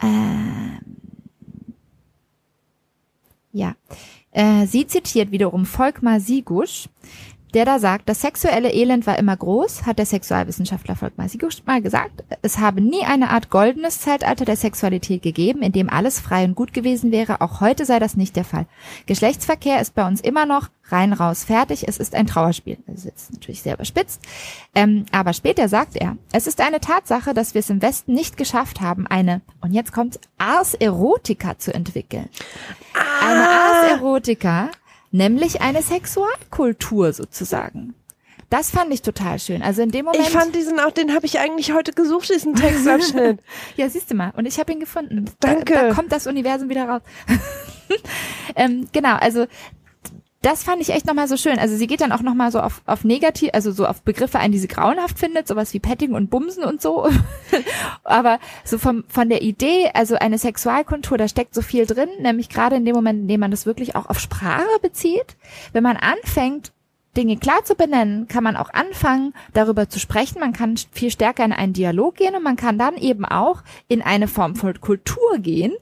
Ähm, ja. Äh, sie zitiert wiederum Volkmar Sigusch, der da sagt, das sexuelle Elend war immer groß, hat der Sexualwissenschaftler Volkmar Sigusch mal gesagt. Es habe nie eine Art goldenes Zeitalter der Sexualität gegeben, in dem alles frei und gut gewesen wäre. Auch heute sei das nicht der Fall. Geschlechtsverkehr ist bei uns immer noch rein, raus, fertig. Es ist ein Trauerspiel. Das ist jetzt natürlich sehr überspitzt. Ähm, aber später sagt er, es ist eine Tatsache, dass wir es im Westen nicht geschafft haben, eine, und jetzt kommt Ars Erotica zu entwickeln. Eine Ars Erotica, nämlich eine Sexualkultur sozusagen. Das fand ich total schön. Also in dem Moment. Ich fand diesen auch, den habe ich eigentlich heute gesucht, diesen Textabschnitt. ja, siehst du mal. Und ich habe ihn gefunden. Danke. Da, da kommt das Universum wieder raus. ähm, genau, also das fand ich echt nochmal so schön. Also sie geht dann auch nochmal so auf, auf negativ, also so auf Begriffe ein, die sie grauenhaft findet, sowas wie Petting und Bumsen und so. Aber so vom, von der Idee, also eine Sexualkultur, da steckt so viel drin, nämlich gerade in dem Moment, in dem man das wirklich auch auf Sprache bezieht. Wenn man anfängt, Dinge klar zu benennen, kann man auch anfangen, darüber zu sprechen. Man kann viel stärker in einen Dialog gehen und man kann dann eben auch in eine Form von Kultur gehen,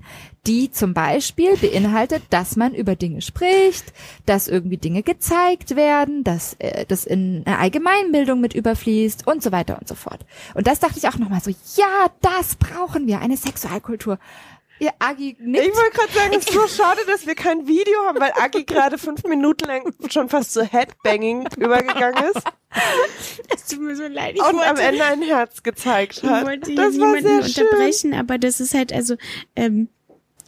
die zum Beispiel beinhaltet, dass man über Dinge spricht, dass irgendwie Dinge gezeigt werden, dass äh, das in eine Allgemeinbildung mit überfließt und so weiter und so fort. Und das dachte ich auch nochmal so, ja, das brauchen wir, eine Sexualkultur. Ja, Agi nickt. Ich wollte gerade sagen, es ist so schade, dass wir kein Video haben, weil Aki gerade fünf Minuten lang schon fast zu Headbanging übergegangen ist Es tut mir so leid. Ich und wollte, am Ende ein Herz gezeigt ich hat. wollte hier Das war niemanden unterbrechen, aber das ist halt also. Ähm,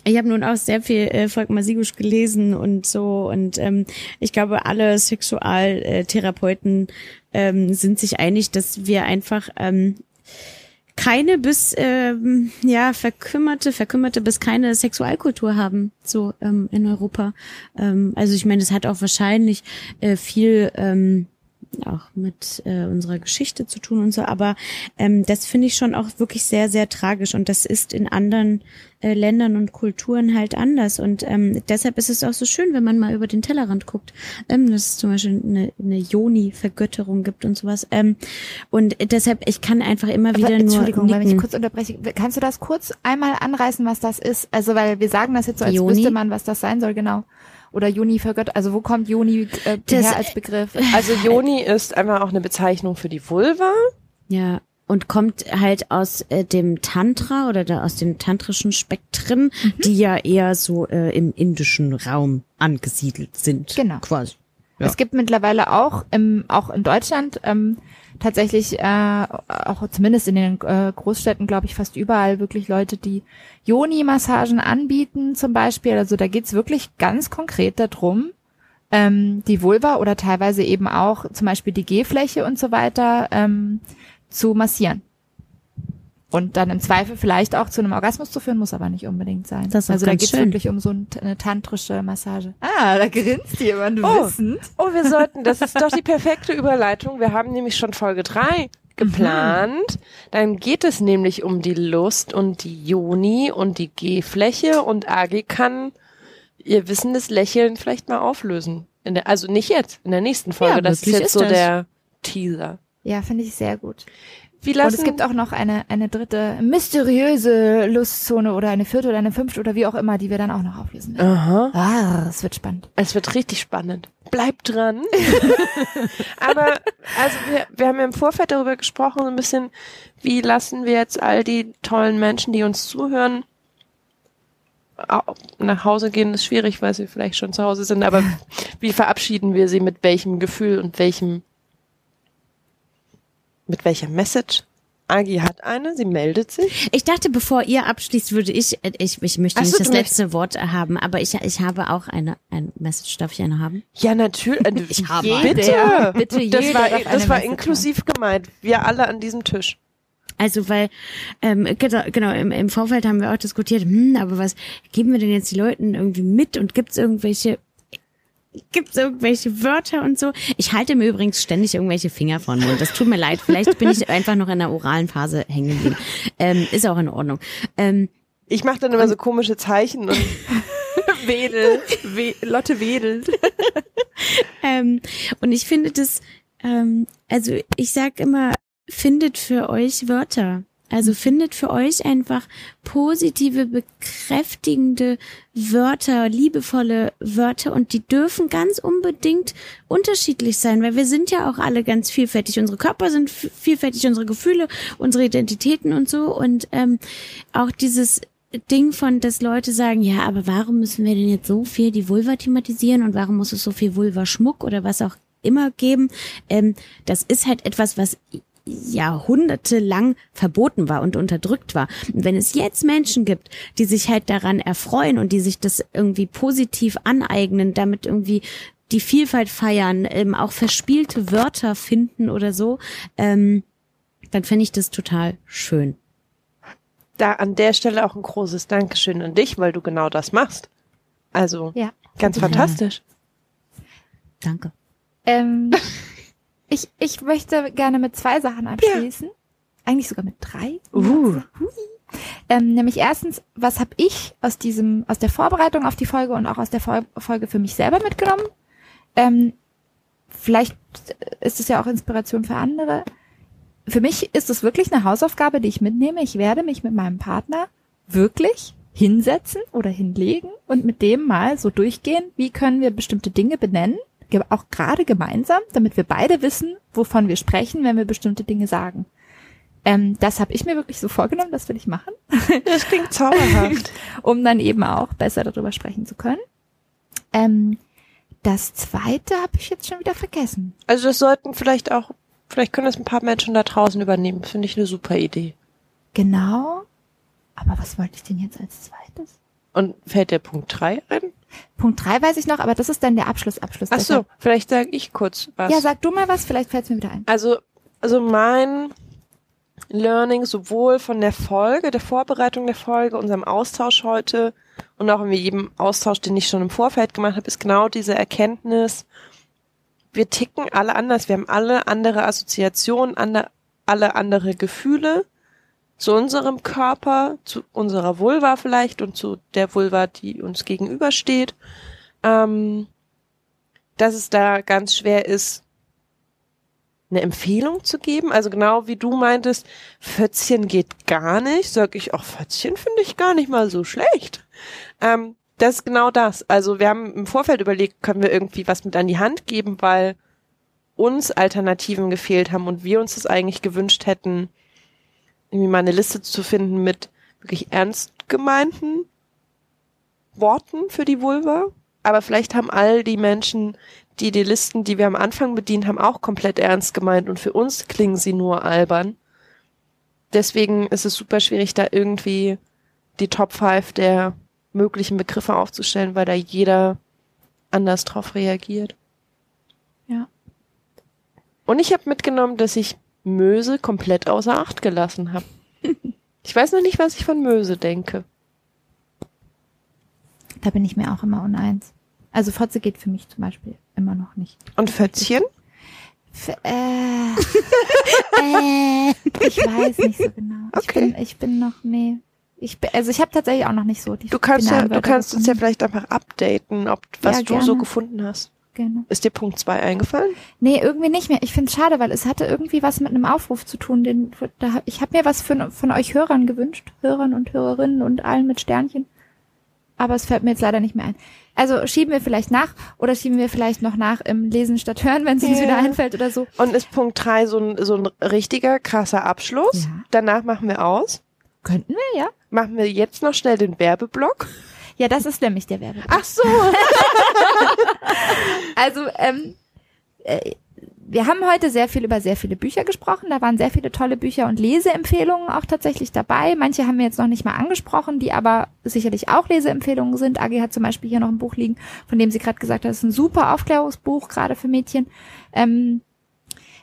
ich habe nun auch sehr viel äh, Volkmar Sigusch gelesen und so und ähm, ich glaube, alle Sexualtherapeuten ähm, sind sich einig, dass wir einfach ähm, keine bis ähm, ja verkümmerte, verkümmerte bis keine Sexualkultur haben so ähm, in Europa. Ähm, also ich meine, das hat auch wahrscheinlich äh, viel ähm, auch mit äh, unserer Geschichte zu tun und so, aber ähm, das finde ich schon auch wirklich sehr, sehr tragisch und das ist in anderen äh, Ländern und Kulturen halt anders und ähm, deshalb ist es auch so schön, wenn man mal über den Tellerrand guckt, ähm, dass es zum Beispiel eine, eine Joni-Vergötterung gibt und sowas ähm, und deshalb, ich kann einfach immer wieder Aber, nur Entschuldigung, wenn ich kurz unterbreche. Kannst du das kurz einmal anreißen, was das ist? Also, weil wir sagen das jetzt so, als Juni? wüsste man, was das sein soll, genau. Oder Juni vergött, also wo kommt Juni äh, Das- her als Begriff? Also Joni ist einfach auch eine Bezeichnung für die Vulva. Ja, und kommt halt aus äh, dem Tantra oder da aus den tantrischen Spektren, Mhm. die ja eher so äh, im indischen Raum angesiedelt sind. Genau. Quasi. Ja. Es gibt mittlerweile auch im, auch in Deutschland ähm, tatsächlich äh, auch zumindest in den äh, Großstädten, glaube ich, fast überall wirklich Leute, die Joni-Massagen anbieten zum Beispiel. Also da geht's wirklich ganz konkret darum, ähm, die Vulva oder teilweise eben auch zum Beispiel die G-Fläche und so weiter ähm, zu massieren. Und dann im Zweifel vielleicht auch zu einem Orgasmus zu führen, muss aber nicht unbedingt sein. Das ist also da schön. wirklich um so ein, eine tantrische Massage. Ah, da grinst jemand Oh. wissend. Oh, wir sollten, das ist doch die perfekte Überleitung. Wir haben nämlich schon Folge drei geplant. Dann geht es nämlich um die Lust und die Joni und die G-Fläche und Agi kann ihr wissendes Lächeln vielleicht mal auflösen. In der, also nicht jetzt, in der nächsten Folge. Ja, das ist jetzt ist so das. der Teaser. Ja, finde ich sehr gut. Wie Und lassen, es gibt auch noch eine, eine dritte mysteriöse Lustzone oder eine vierte oder eine fünfte oder wie auch immer, die wir dann auch noch auflösen werden. Aha. Ah, es wird spannend. Es wird richtig spannend. Bleibt dran. Aber also wir, wir haben ja im Vorfeld darüber gesprochen, so ein bisschen, wie lassen wir jetzt all die tollen Menschen, die uns zuhören, nach Hause gehen ist schwierig, weil sie vielleicht schon zu Hause sind, aber wie verabschieden wir sie mit welchem Gefühl und welchem mit welcher Message? Agi hat eine, sie meldet sich. Ich dachte, bevor ihr abschließt, würde ich, äh, ich, ich möchte Ach so, nicht das möchtest- letzte Wort haben, aber ich, ich habe auch eine, ein Message. Darf ich eine haben? Ja, natürlich. Ich habe Bitte. Jeder, bitte Das jeder war, das war inklusiv gemeint. Wir alle an diesem Tisch. Also weil ähm, genau, genau im, im Vorfeld haben wir auch diskutiert, hm, aber was geben wir denn jetzt die Leuten irgendwie mit und gibt's irgendwelche gibt's irgendwelche Wörter und so? Ich halte mir übrigens ständig irgendwelche Finger vor den Mund. Das tut mir leid. Vielleicht bin ich einfach noch in der oralen Phase hängen geblieben. Ähm, ist auch in Ordnung. Ähm, Ich mache dann immer so komische Zeichen und Wedel. We Lotte wedelt. Ähm, und ich finde das, ähm, also ich sag immer, findet für euch Wörter. Also findet für euch einfach positive, bekräftigende Wörter, liebevolle Wörter und die dürfen ganz unbedingt unterschiedlich sein, weil wir sind ja auch alle ganz vielfältig. Unsere Körper sind vielfältig, unsere Gefühle, unsere Identitäten und so und ähm, auch dieses Ding von, dass Leute sagen, ja, aber warum müssen wir denn jetzt so viel die Vulva thematisieren und warum muss es so viel Vulva-Schmuck oder was auch immer geben? Ähm, das ist halt etwas, was jahrhundertelang verboten war und unterdrückt war. Und wenn es jetzt Menschen gibt, die sich halt daran erfreuen und die sich das irgendwie positiv aneignen, damit irgendwie die Vielfalt feiern, ähm, auch verspielte Wörter finden oder so, ähm, dann finde ich das total schön. da an der Stelle auch ein großes Dankeschön an dich, weil du genau das machst. Also Ja. ganz Ja. fantastisch. Danke. Ähm, ich, ich möchte gerne mit zwei Sachen abschließen. Eigentlich sogar mit drei. Uh. Ähm, nämlich erstens, was habe ich aus diesem, aus der Vorbereitung auf die Folge und auch aus der Fol Folge für mich selber mitgenommen? Ähm, vielleicht ist es ja auch Inspiration für andere. Für mich ist es wirklich eine Hausaufgabe, die ich mitnehme. Ich werde mich mit meinem Partner wirklich hinsetzen oder hinlegen und mit dem mal so durchgehen, wie können wir bestimmte Dinge benennen, auch gerade gemeinsam, damit wir beide wissen, wovon wir sprechen, wenn wir bestimmte Dinge sagen. Ähm, das habe ich mir wirklich so vorgenommen, das will ich machen Das klingt zauberhaft. um dann eben auch besser darüber sprechen zu können. Ähm, das zweite habe ich jetzt schon wieder vergessen. Also das sollten vielleicht auch, vielleicht können das ein paar Menschen da draußen übernehmen. Finde ich eine super Idee. Genau. Aber was wollte ich denn jetzt als zweites? Und fällt der Punkt drei ein? Punkt drei weiß ich noch, aber das ist dann der Abschluss. Abschluss. Ach so, vielleicht sage ich kurz was. Ja, sag du mal was, vielleicht fällt es mir wieder ein. Also, also mein Learning sowohl von der Folge, der Vorbereitung der Folge, unserem Austausch heute und auch in jedem Austausch, den ich schon im Vorfeld gemacht habe, ist genau diese Erkenntnis, wir ticken alle anders, wir haben alle andere Assoziationen, alle andere Gefühle zu unserem Körper, zu unserer Vulva vielleicht und zu der Vulva, die uns gegenübersteht, ähm, dass es da ganz schwer ist, eine Empfehlung zu geben. Also genau wie du meintest, Fötzchen geht gar nicht, sag ich auch, Fötzchen finde ich gar nicht mal so schlecht. Ähm, das ist genau das. Also wir haben im Vorfeld überlegt, können wir irgendwie was mit an die Hand geben, weil uns Alternativen gefehlt haben und wir uns das eigentlich gewünscht hätten, irgendwie mal eine Liste zu finden mit wirklich ernst gemeinten Worten für die Vulva. Aber vielleicht haben all die Menschen, die die Listen, die wir am Anfang bedient haben, auch komplett ernst gemeint und für uns klingen sie nur albern. Deswegen ist es super schwierig, da irgendwie die Top 5 der möglichen Begriffe aufzustellen, weil da jeder anders drauf reagiert. Ja. Und ich habe mitgenommen, dass ich Möse komplett außer Acht gelassen habe. Ich weiß noch nicht, was ich von Möse denke. Da bin ich mir auch immer uneins. Also Fotze geht für mich zum Beispiel immer noch nicht. Und Fötzchen? F äh, ich weiß nicht so genau. Ich, Okay. bin, ich bin noch, nee. Ich, bin- also ich habe tatsächlich auch noch nicht so die Du kannst ja, du kannst uns ja vielleicht einfach updaten, ob was Ja, du so gefunden hast. Gerne. Ist dir Punkt zwei eingefallen? Nee, irgendwie nicht mehr. Ich finde es schade, weil es hatte irgendwie was mit einem Aufruf zu tun. Den, da, hab- ich habe mir was für, von euch Hörern gewünscht. Hörern und Hörerinnen und allen mit Sternchen. Aber es fällt mir jetzt leider nicht mehr ein. Also schieben wir vielleicht nach oder schieben wir vielleicht noch nach im Lesen statt Hören, wenn es uns Ja. wieder einfällt oder so. Und ist Punkt drei so ein, so ein richtiger, krasser Abschluss? Ja. Danach machen wir aus. Könnten wir, ja? Machen wir jetzt noch schnell den Werbeblock. Ja, das ist nämlich der Werbe. Ach so. Also, ähm, äh, wir haben heute sehr viel über sehr viele Bücher gesprochen. Da waren sehr viele tolle Bücher und Leseempfehlungen auch tatsächlich dabei. Manche haben wir jetzt noch nicht mal angesprochen, die aber sicherlich auch Leseempfehlungen sind. Agi hat zum Beispiel hier noch ein Buch liegen, von dem sie gerade gesagt hat, es ist ein super Aufklärungsbuch, gerade für Mädchen. Ähm,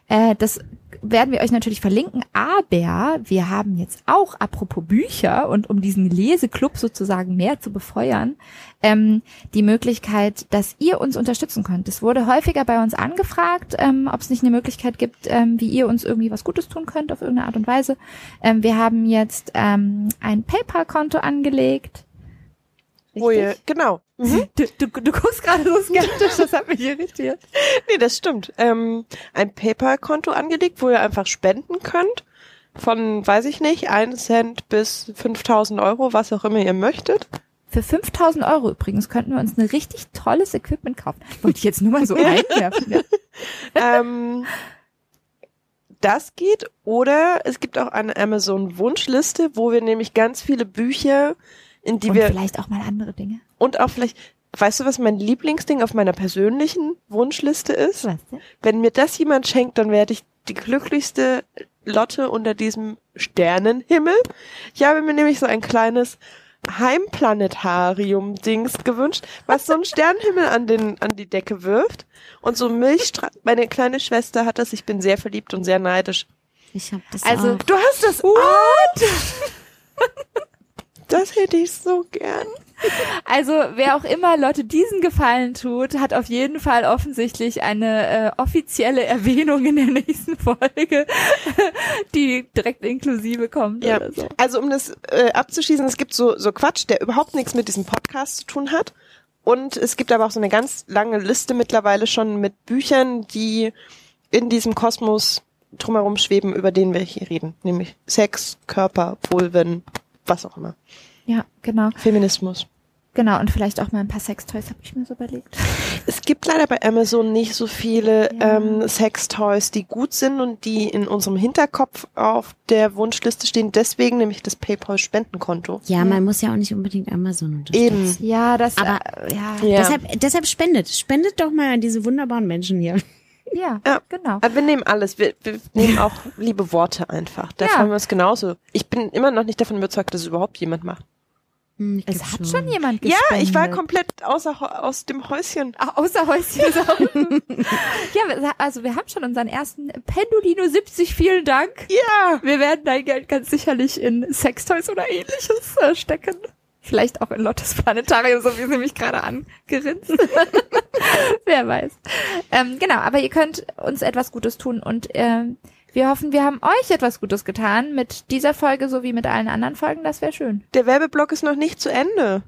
äh, das werden wir euch natürlich verlinken, aber wir haben jetzt auch, apropos Bücher und um diesen Leseklub sozusagen mehr zu befeuern, ähm, die Möglichkeit, dass ihr uns unterstützen könnt. Es wurde häufiger bei uns angefragt, ähm, ob es nicht eine Möglichkeit gibt, ähm, wie ihr uns irgendwie was Gutes tun könnt auf irgendeine Art und Weise. Ähm, wir haben jetzt ähm, ein PayPal-Konto angelegt. Wo ihr, Richtig? genau. Mhm. Du, du, du guckst gerade so skeptisch, das hat mich irritiert. Nee, das stimmt. Ähm, ein PayPal-Konto angelegt, wo ihr einfach spenden könnt. Von, weiß ich nicht, 1 Cent bis 5000 Euro, was auch immer ihr möchtet. Für 5000 Euro übrigens könnten wir uns ein richtig tolles Equipment kaufen. Wollte ich jetzt nur mal so einwerfen. Ja. ähm, das geht. Oder es gibt auch eine Amazon-Wunschliste, wo wir nämlich ganz viele Bücher, in die Und wir, vielleicht auch mal andere Dinge. Und auch vielleicht, weißt du, was mein Lieblingsding auf meiner persönlichen Wunschliste ist? Was denn? Wenn mir das jemand schenkt, dann werde ich die glücklichste Lotte unter diesem Sternenhimmel. Ich habe mir nämlich so ein kleines Heimplanetarium-Dings gewünscht, was so einen Sternenhimmel an, den, an die Decke wirft. Und so Milchstra Meine kleine Schwester hat das. Ich bin sehr verliebt und sehr neidisch. Ich habe das Also, auch. Du hast das What? Das hätte ich so gern. Also, wer auch immer Lotte diesen Gefallen tut, hat auf jeden Fall offensichtlich eine äh, offizielle Erwähnung in der nächsten Folge, die direkt inklusive kommt Ja, oder so. also um das äh, abzuschließen, es gibt so, so Quatsch, der überhaupt nichts mit diesem Podcast zu tun hat. Und es gibt aber auch so eine ganz lange Liste mittlerweile schon mit Büchern, die in diesem Kosmos drumherum schweben, über den wir hier reden. Nämlich Sex, Körper, Vulven, was auch immer. Ja, genau. Feminismus. Genau, und vielleicht auch mal ein paar Sextoys, habe ich mir so überlegt. Es gibt leider bei Amazon nicht so viele Ja. ähm, Sextoys, die gut sind und die in unserem Hinterkopf auf der Wunschliste stehen. Deswegen nämlich das PayPal-Spendenkonto. Ja, man muss ja auch nicht unbedingt Amazon unterstützen. Eben. Ja, das, Aber- äh, ja, Ja. Deshalb, deshalb spendet. Spendet doch mal an diese wunderbaren Menschen hier. ja, Ja. genau. Aber wir nehmen alles. Wir, wir nehmen auch liebe Worte einfach. Da Ja. freuen wir uns genauso. Ich bin immer noch nicht davon überzeugt, dass es überhaupt jemand macht. Hm, ich Es hat schon jemand Ja, gespendet. ich war komplett außer, aus dem Häuschen. Ach, außer Häuschen ja, wir- also wir haben schon unseren ersten Pendolino 70, vielen Dank. Ja. Wir werden dein Geld ganz sicherlich in Sextoys oder ähnliches äh, stecken. Vielleicht auch in Lottes Planetarium, so wie sie mich gerade angerinst. Wer weiß. Ähm, genau, aber ihr könnt uns etwas Gutes tun und ähm, wir hoffen, wir haben euch etwas Gutes getan mit dieser Folge sowie mit allen anderen Folgen. Das wäre schön. Der Werbeblock ist noch nicht zu Ende.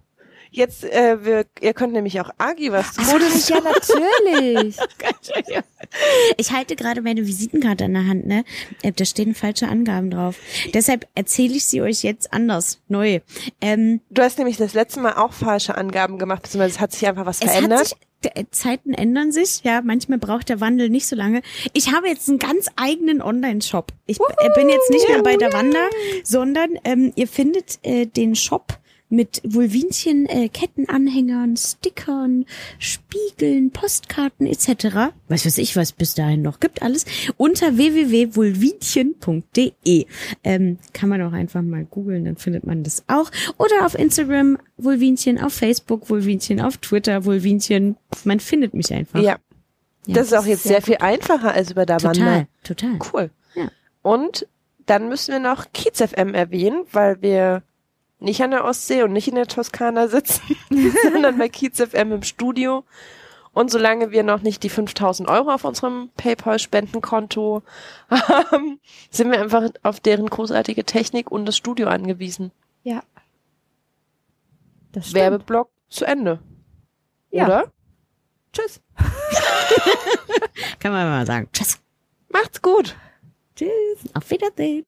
Jetzt, äh, wir, ihr könnt nämlich auch Agi was Gutes ja, natürlich. Ich halte gerade meine Visitenkarte in der Hand, ne? Äh, Da stehen falsche Angaben drauf. Deshalb erzähle ich sie euch jetzt anders, neu. Ähm, Du hast nämlich das letzte Mal auch falsche Angaben gemacht, beziehungsweise es hat sich einfach was es verändert. hat sich, Zeiten ändern sich, ja, manchmal braucht der Wandel nicht so lange. Ich habe jetzt einen ganz eigenen Online-Shop. Ich äh, bin jetzt nicht mehr bei der Wander, sondern ähm, ihr findet äh, den Shop mit Vulvinchen, äh, Kettenanhängern, Stickern, Spiegeln, Postkarten etc. Was weiß ich, was bis dahin noch gibt, alles unter www.vulvinchen.de. Ähm, kann man auch einfach mal googeln, dann findet man das auch. Oder auf Instagram Vulvinchen, auf Facebook Vulvinchen, auf Twitter Vulvinchen. Man findet mich einfach. ja. Ja, das ist auch jetzt sehr, viel einfacher als über der Total, Wander. total. Cool. Ja. Und dann müssen wir noch Kiez FM erwähnen, weil wir nicht an der Ostsee und nicht in der Toskana sitzen, sondern bei Kiez FM im Studio. Und solange wir noch nicht die 5000 Euro auf unserem PayPal-Spendenkonto haben, sind wir einfach auf deren großartige Technik und das Studio angewiesen. Ja. Das stimmt. Werbeblock zu Ende. Ja. Oder? Tschüss. Kann man mal sagen. Tschüss. Macht's gut. Tschüss. Auf Wiedersehen.